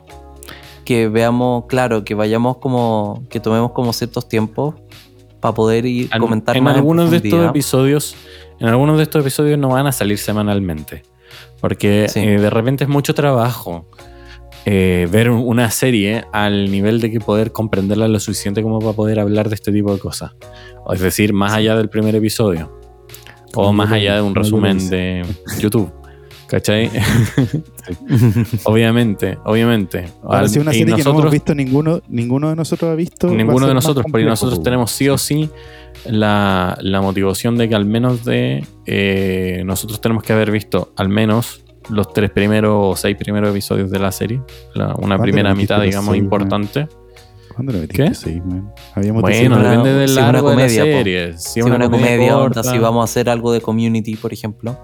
Que veamos, claro, que vayamos como. que tomemos como ciertos tiempos para poder ir En- comentar en más en algunos de estos episodios, en algunos de estos episodios no van a salir semanalmente. Porque Sí. eh, de repente es mucho trabajo eh, ver un- una serie al nivel de que poder comprenderla lo suficiente como para poder hablar de este tipo de cosas. Es decir, más allá del primer episodio. O más allá de un resumen de (laughs) YouTube. ¿Cachai? (laughs) obviamente, obviamente. Ahora, si una serie que no nosotros- hemos visto ninguno, ninguno de nosotros ha visto. Ninguno de nosotros, porque nosotros tenemos sí o sí la, la motivación de que al menos de eh, nosotros tenemos que haber visto al menos los tres primeros o seis primeros episodios de la serie. La- una ¿Cuándo primera mitad, digamos, seis, importante. ¿Cuándo le metiste ¿Qué? seis, man? Habíamos Bueno, depende del si una largo comedia, de la serie. Si una, comedia, onda, si vamos a hacer algo de community, por ejemplo.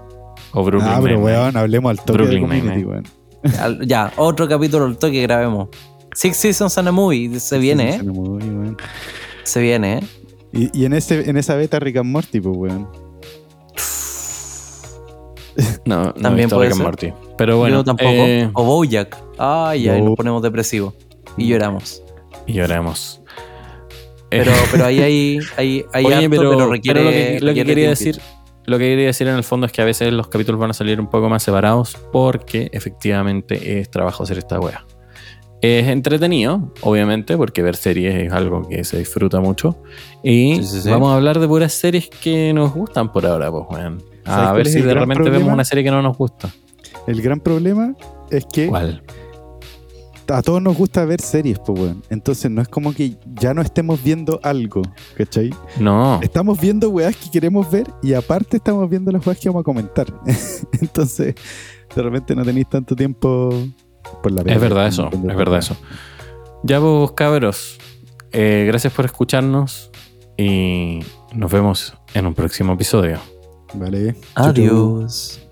O Brooklyn Ah, pero weón, hablemos al toque Brooklyn de community, Nine-Nine. weón. Al- Ya, otro capítulo al toque grabemos. Six Seasons and a Movie, se viene, ¿eh? weón. Se viene, ¿eh? Y, y en, ese, en esa beta Rick and Morty, pues, weón. No, no También puede Rick and ser. Morty. Pero bueno, Yo tampoco. eh, O Bojack. Ay, ay, Bo- nos ponemos depresivos. Y lloramos. y lloremos. Pero, pero ahí hay, hay, hay (laughs) Oye, harto, pero, pero, requiere. pero lo que, lo que requiere quería decir, lo que quería decir en el fondo es que a veces los capítulos van a salir un poco más separados porque efectivamente es trabajo hacer esta wea. Es entretenido, obviamente, porque ver series es algo que se disfruta mucho. Y Sí, sí, sí. vamos a hablar de puras series que nos gustan por ahora, pues, weón. ¿Sabes A ver si de repente vemos una serie que no nos gusta. El gran problema es que ¿Cuál? A todos nos gusta ver series, pues, weón. Entonces no es como que ya no estemos viendo algo, ¿cachai? No. Estamos viendo weas que queremos ver y aparte estamos viendo las weas que vamos a comentar. (laughs) Entonces, de repente no tenéis tanto tiempo por la Es verdad eso, es verdad eso. Ya vos, cabros, eh, gracias por escucharnos y nos vemos en un próximo episodio. Vale. Adiós.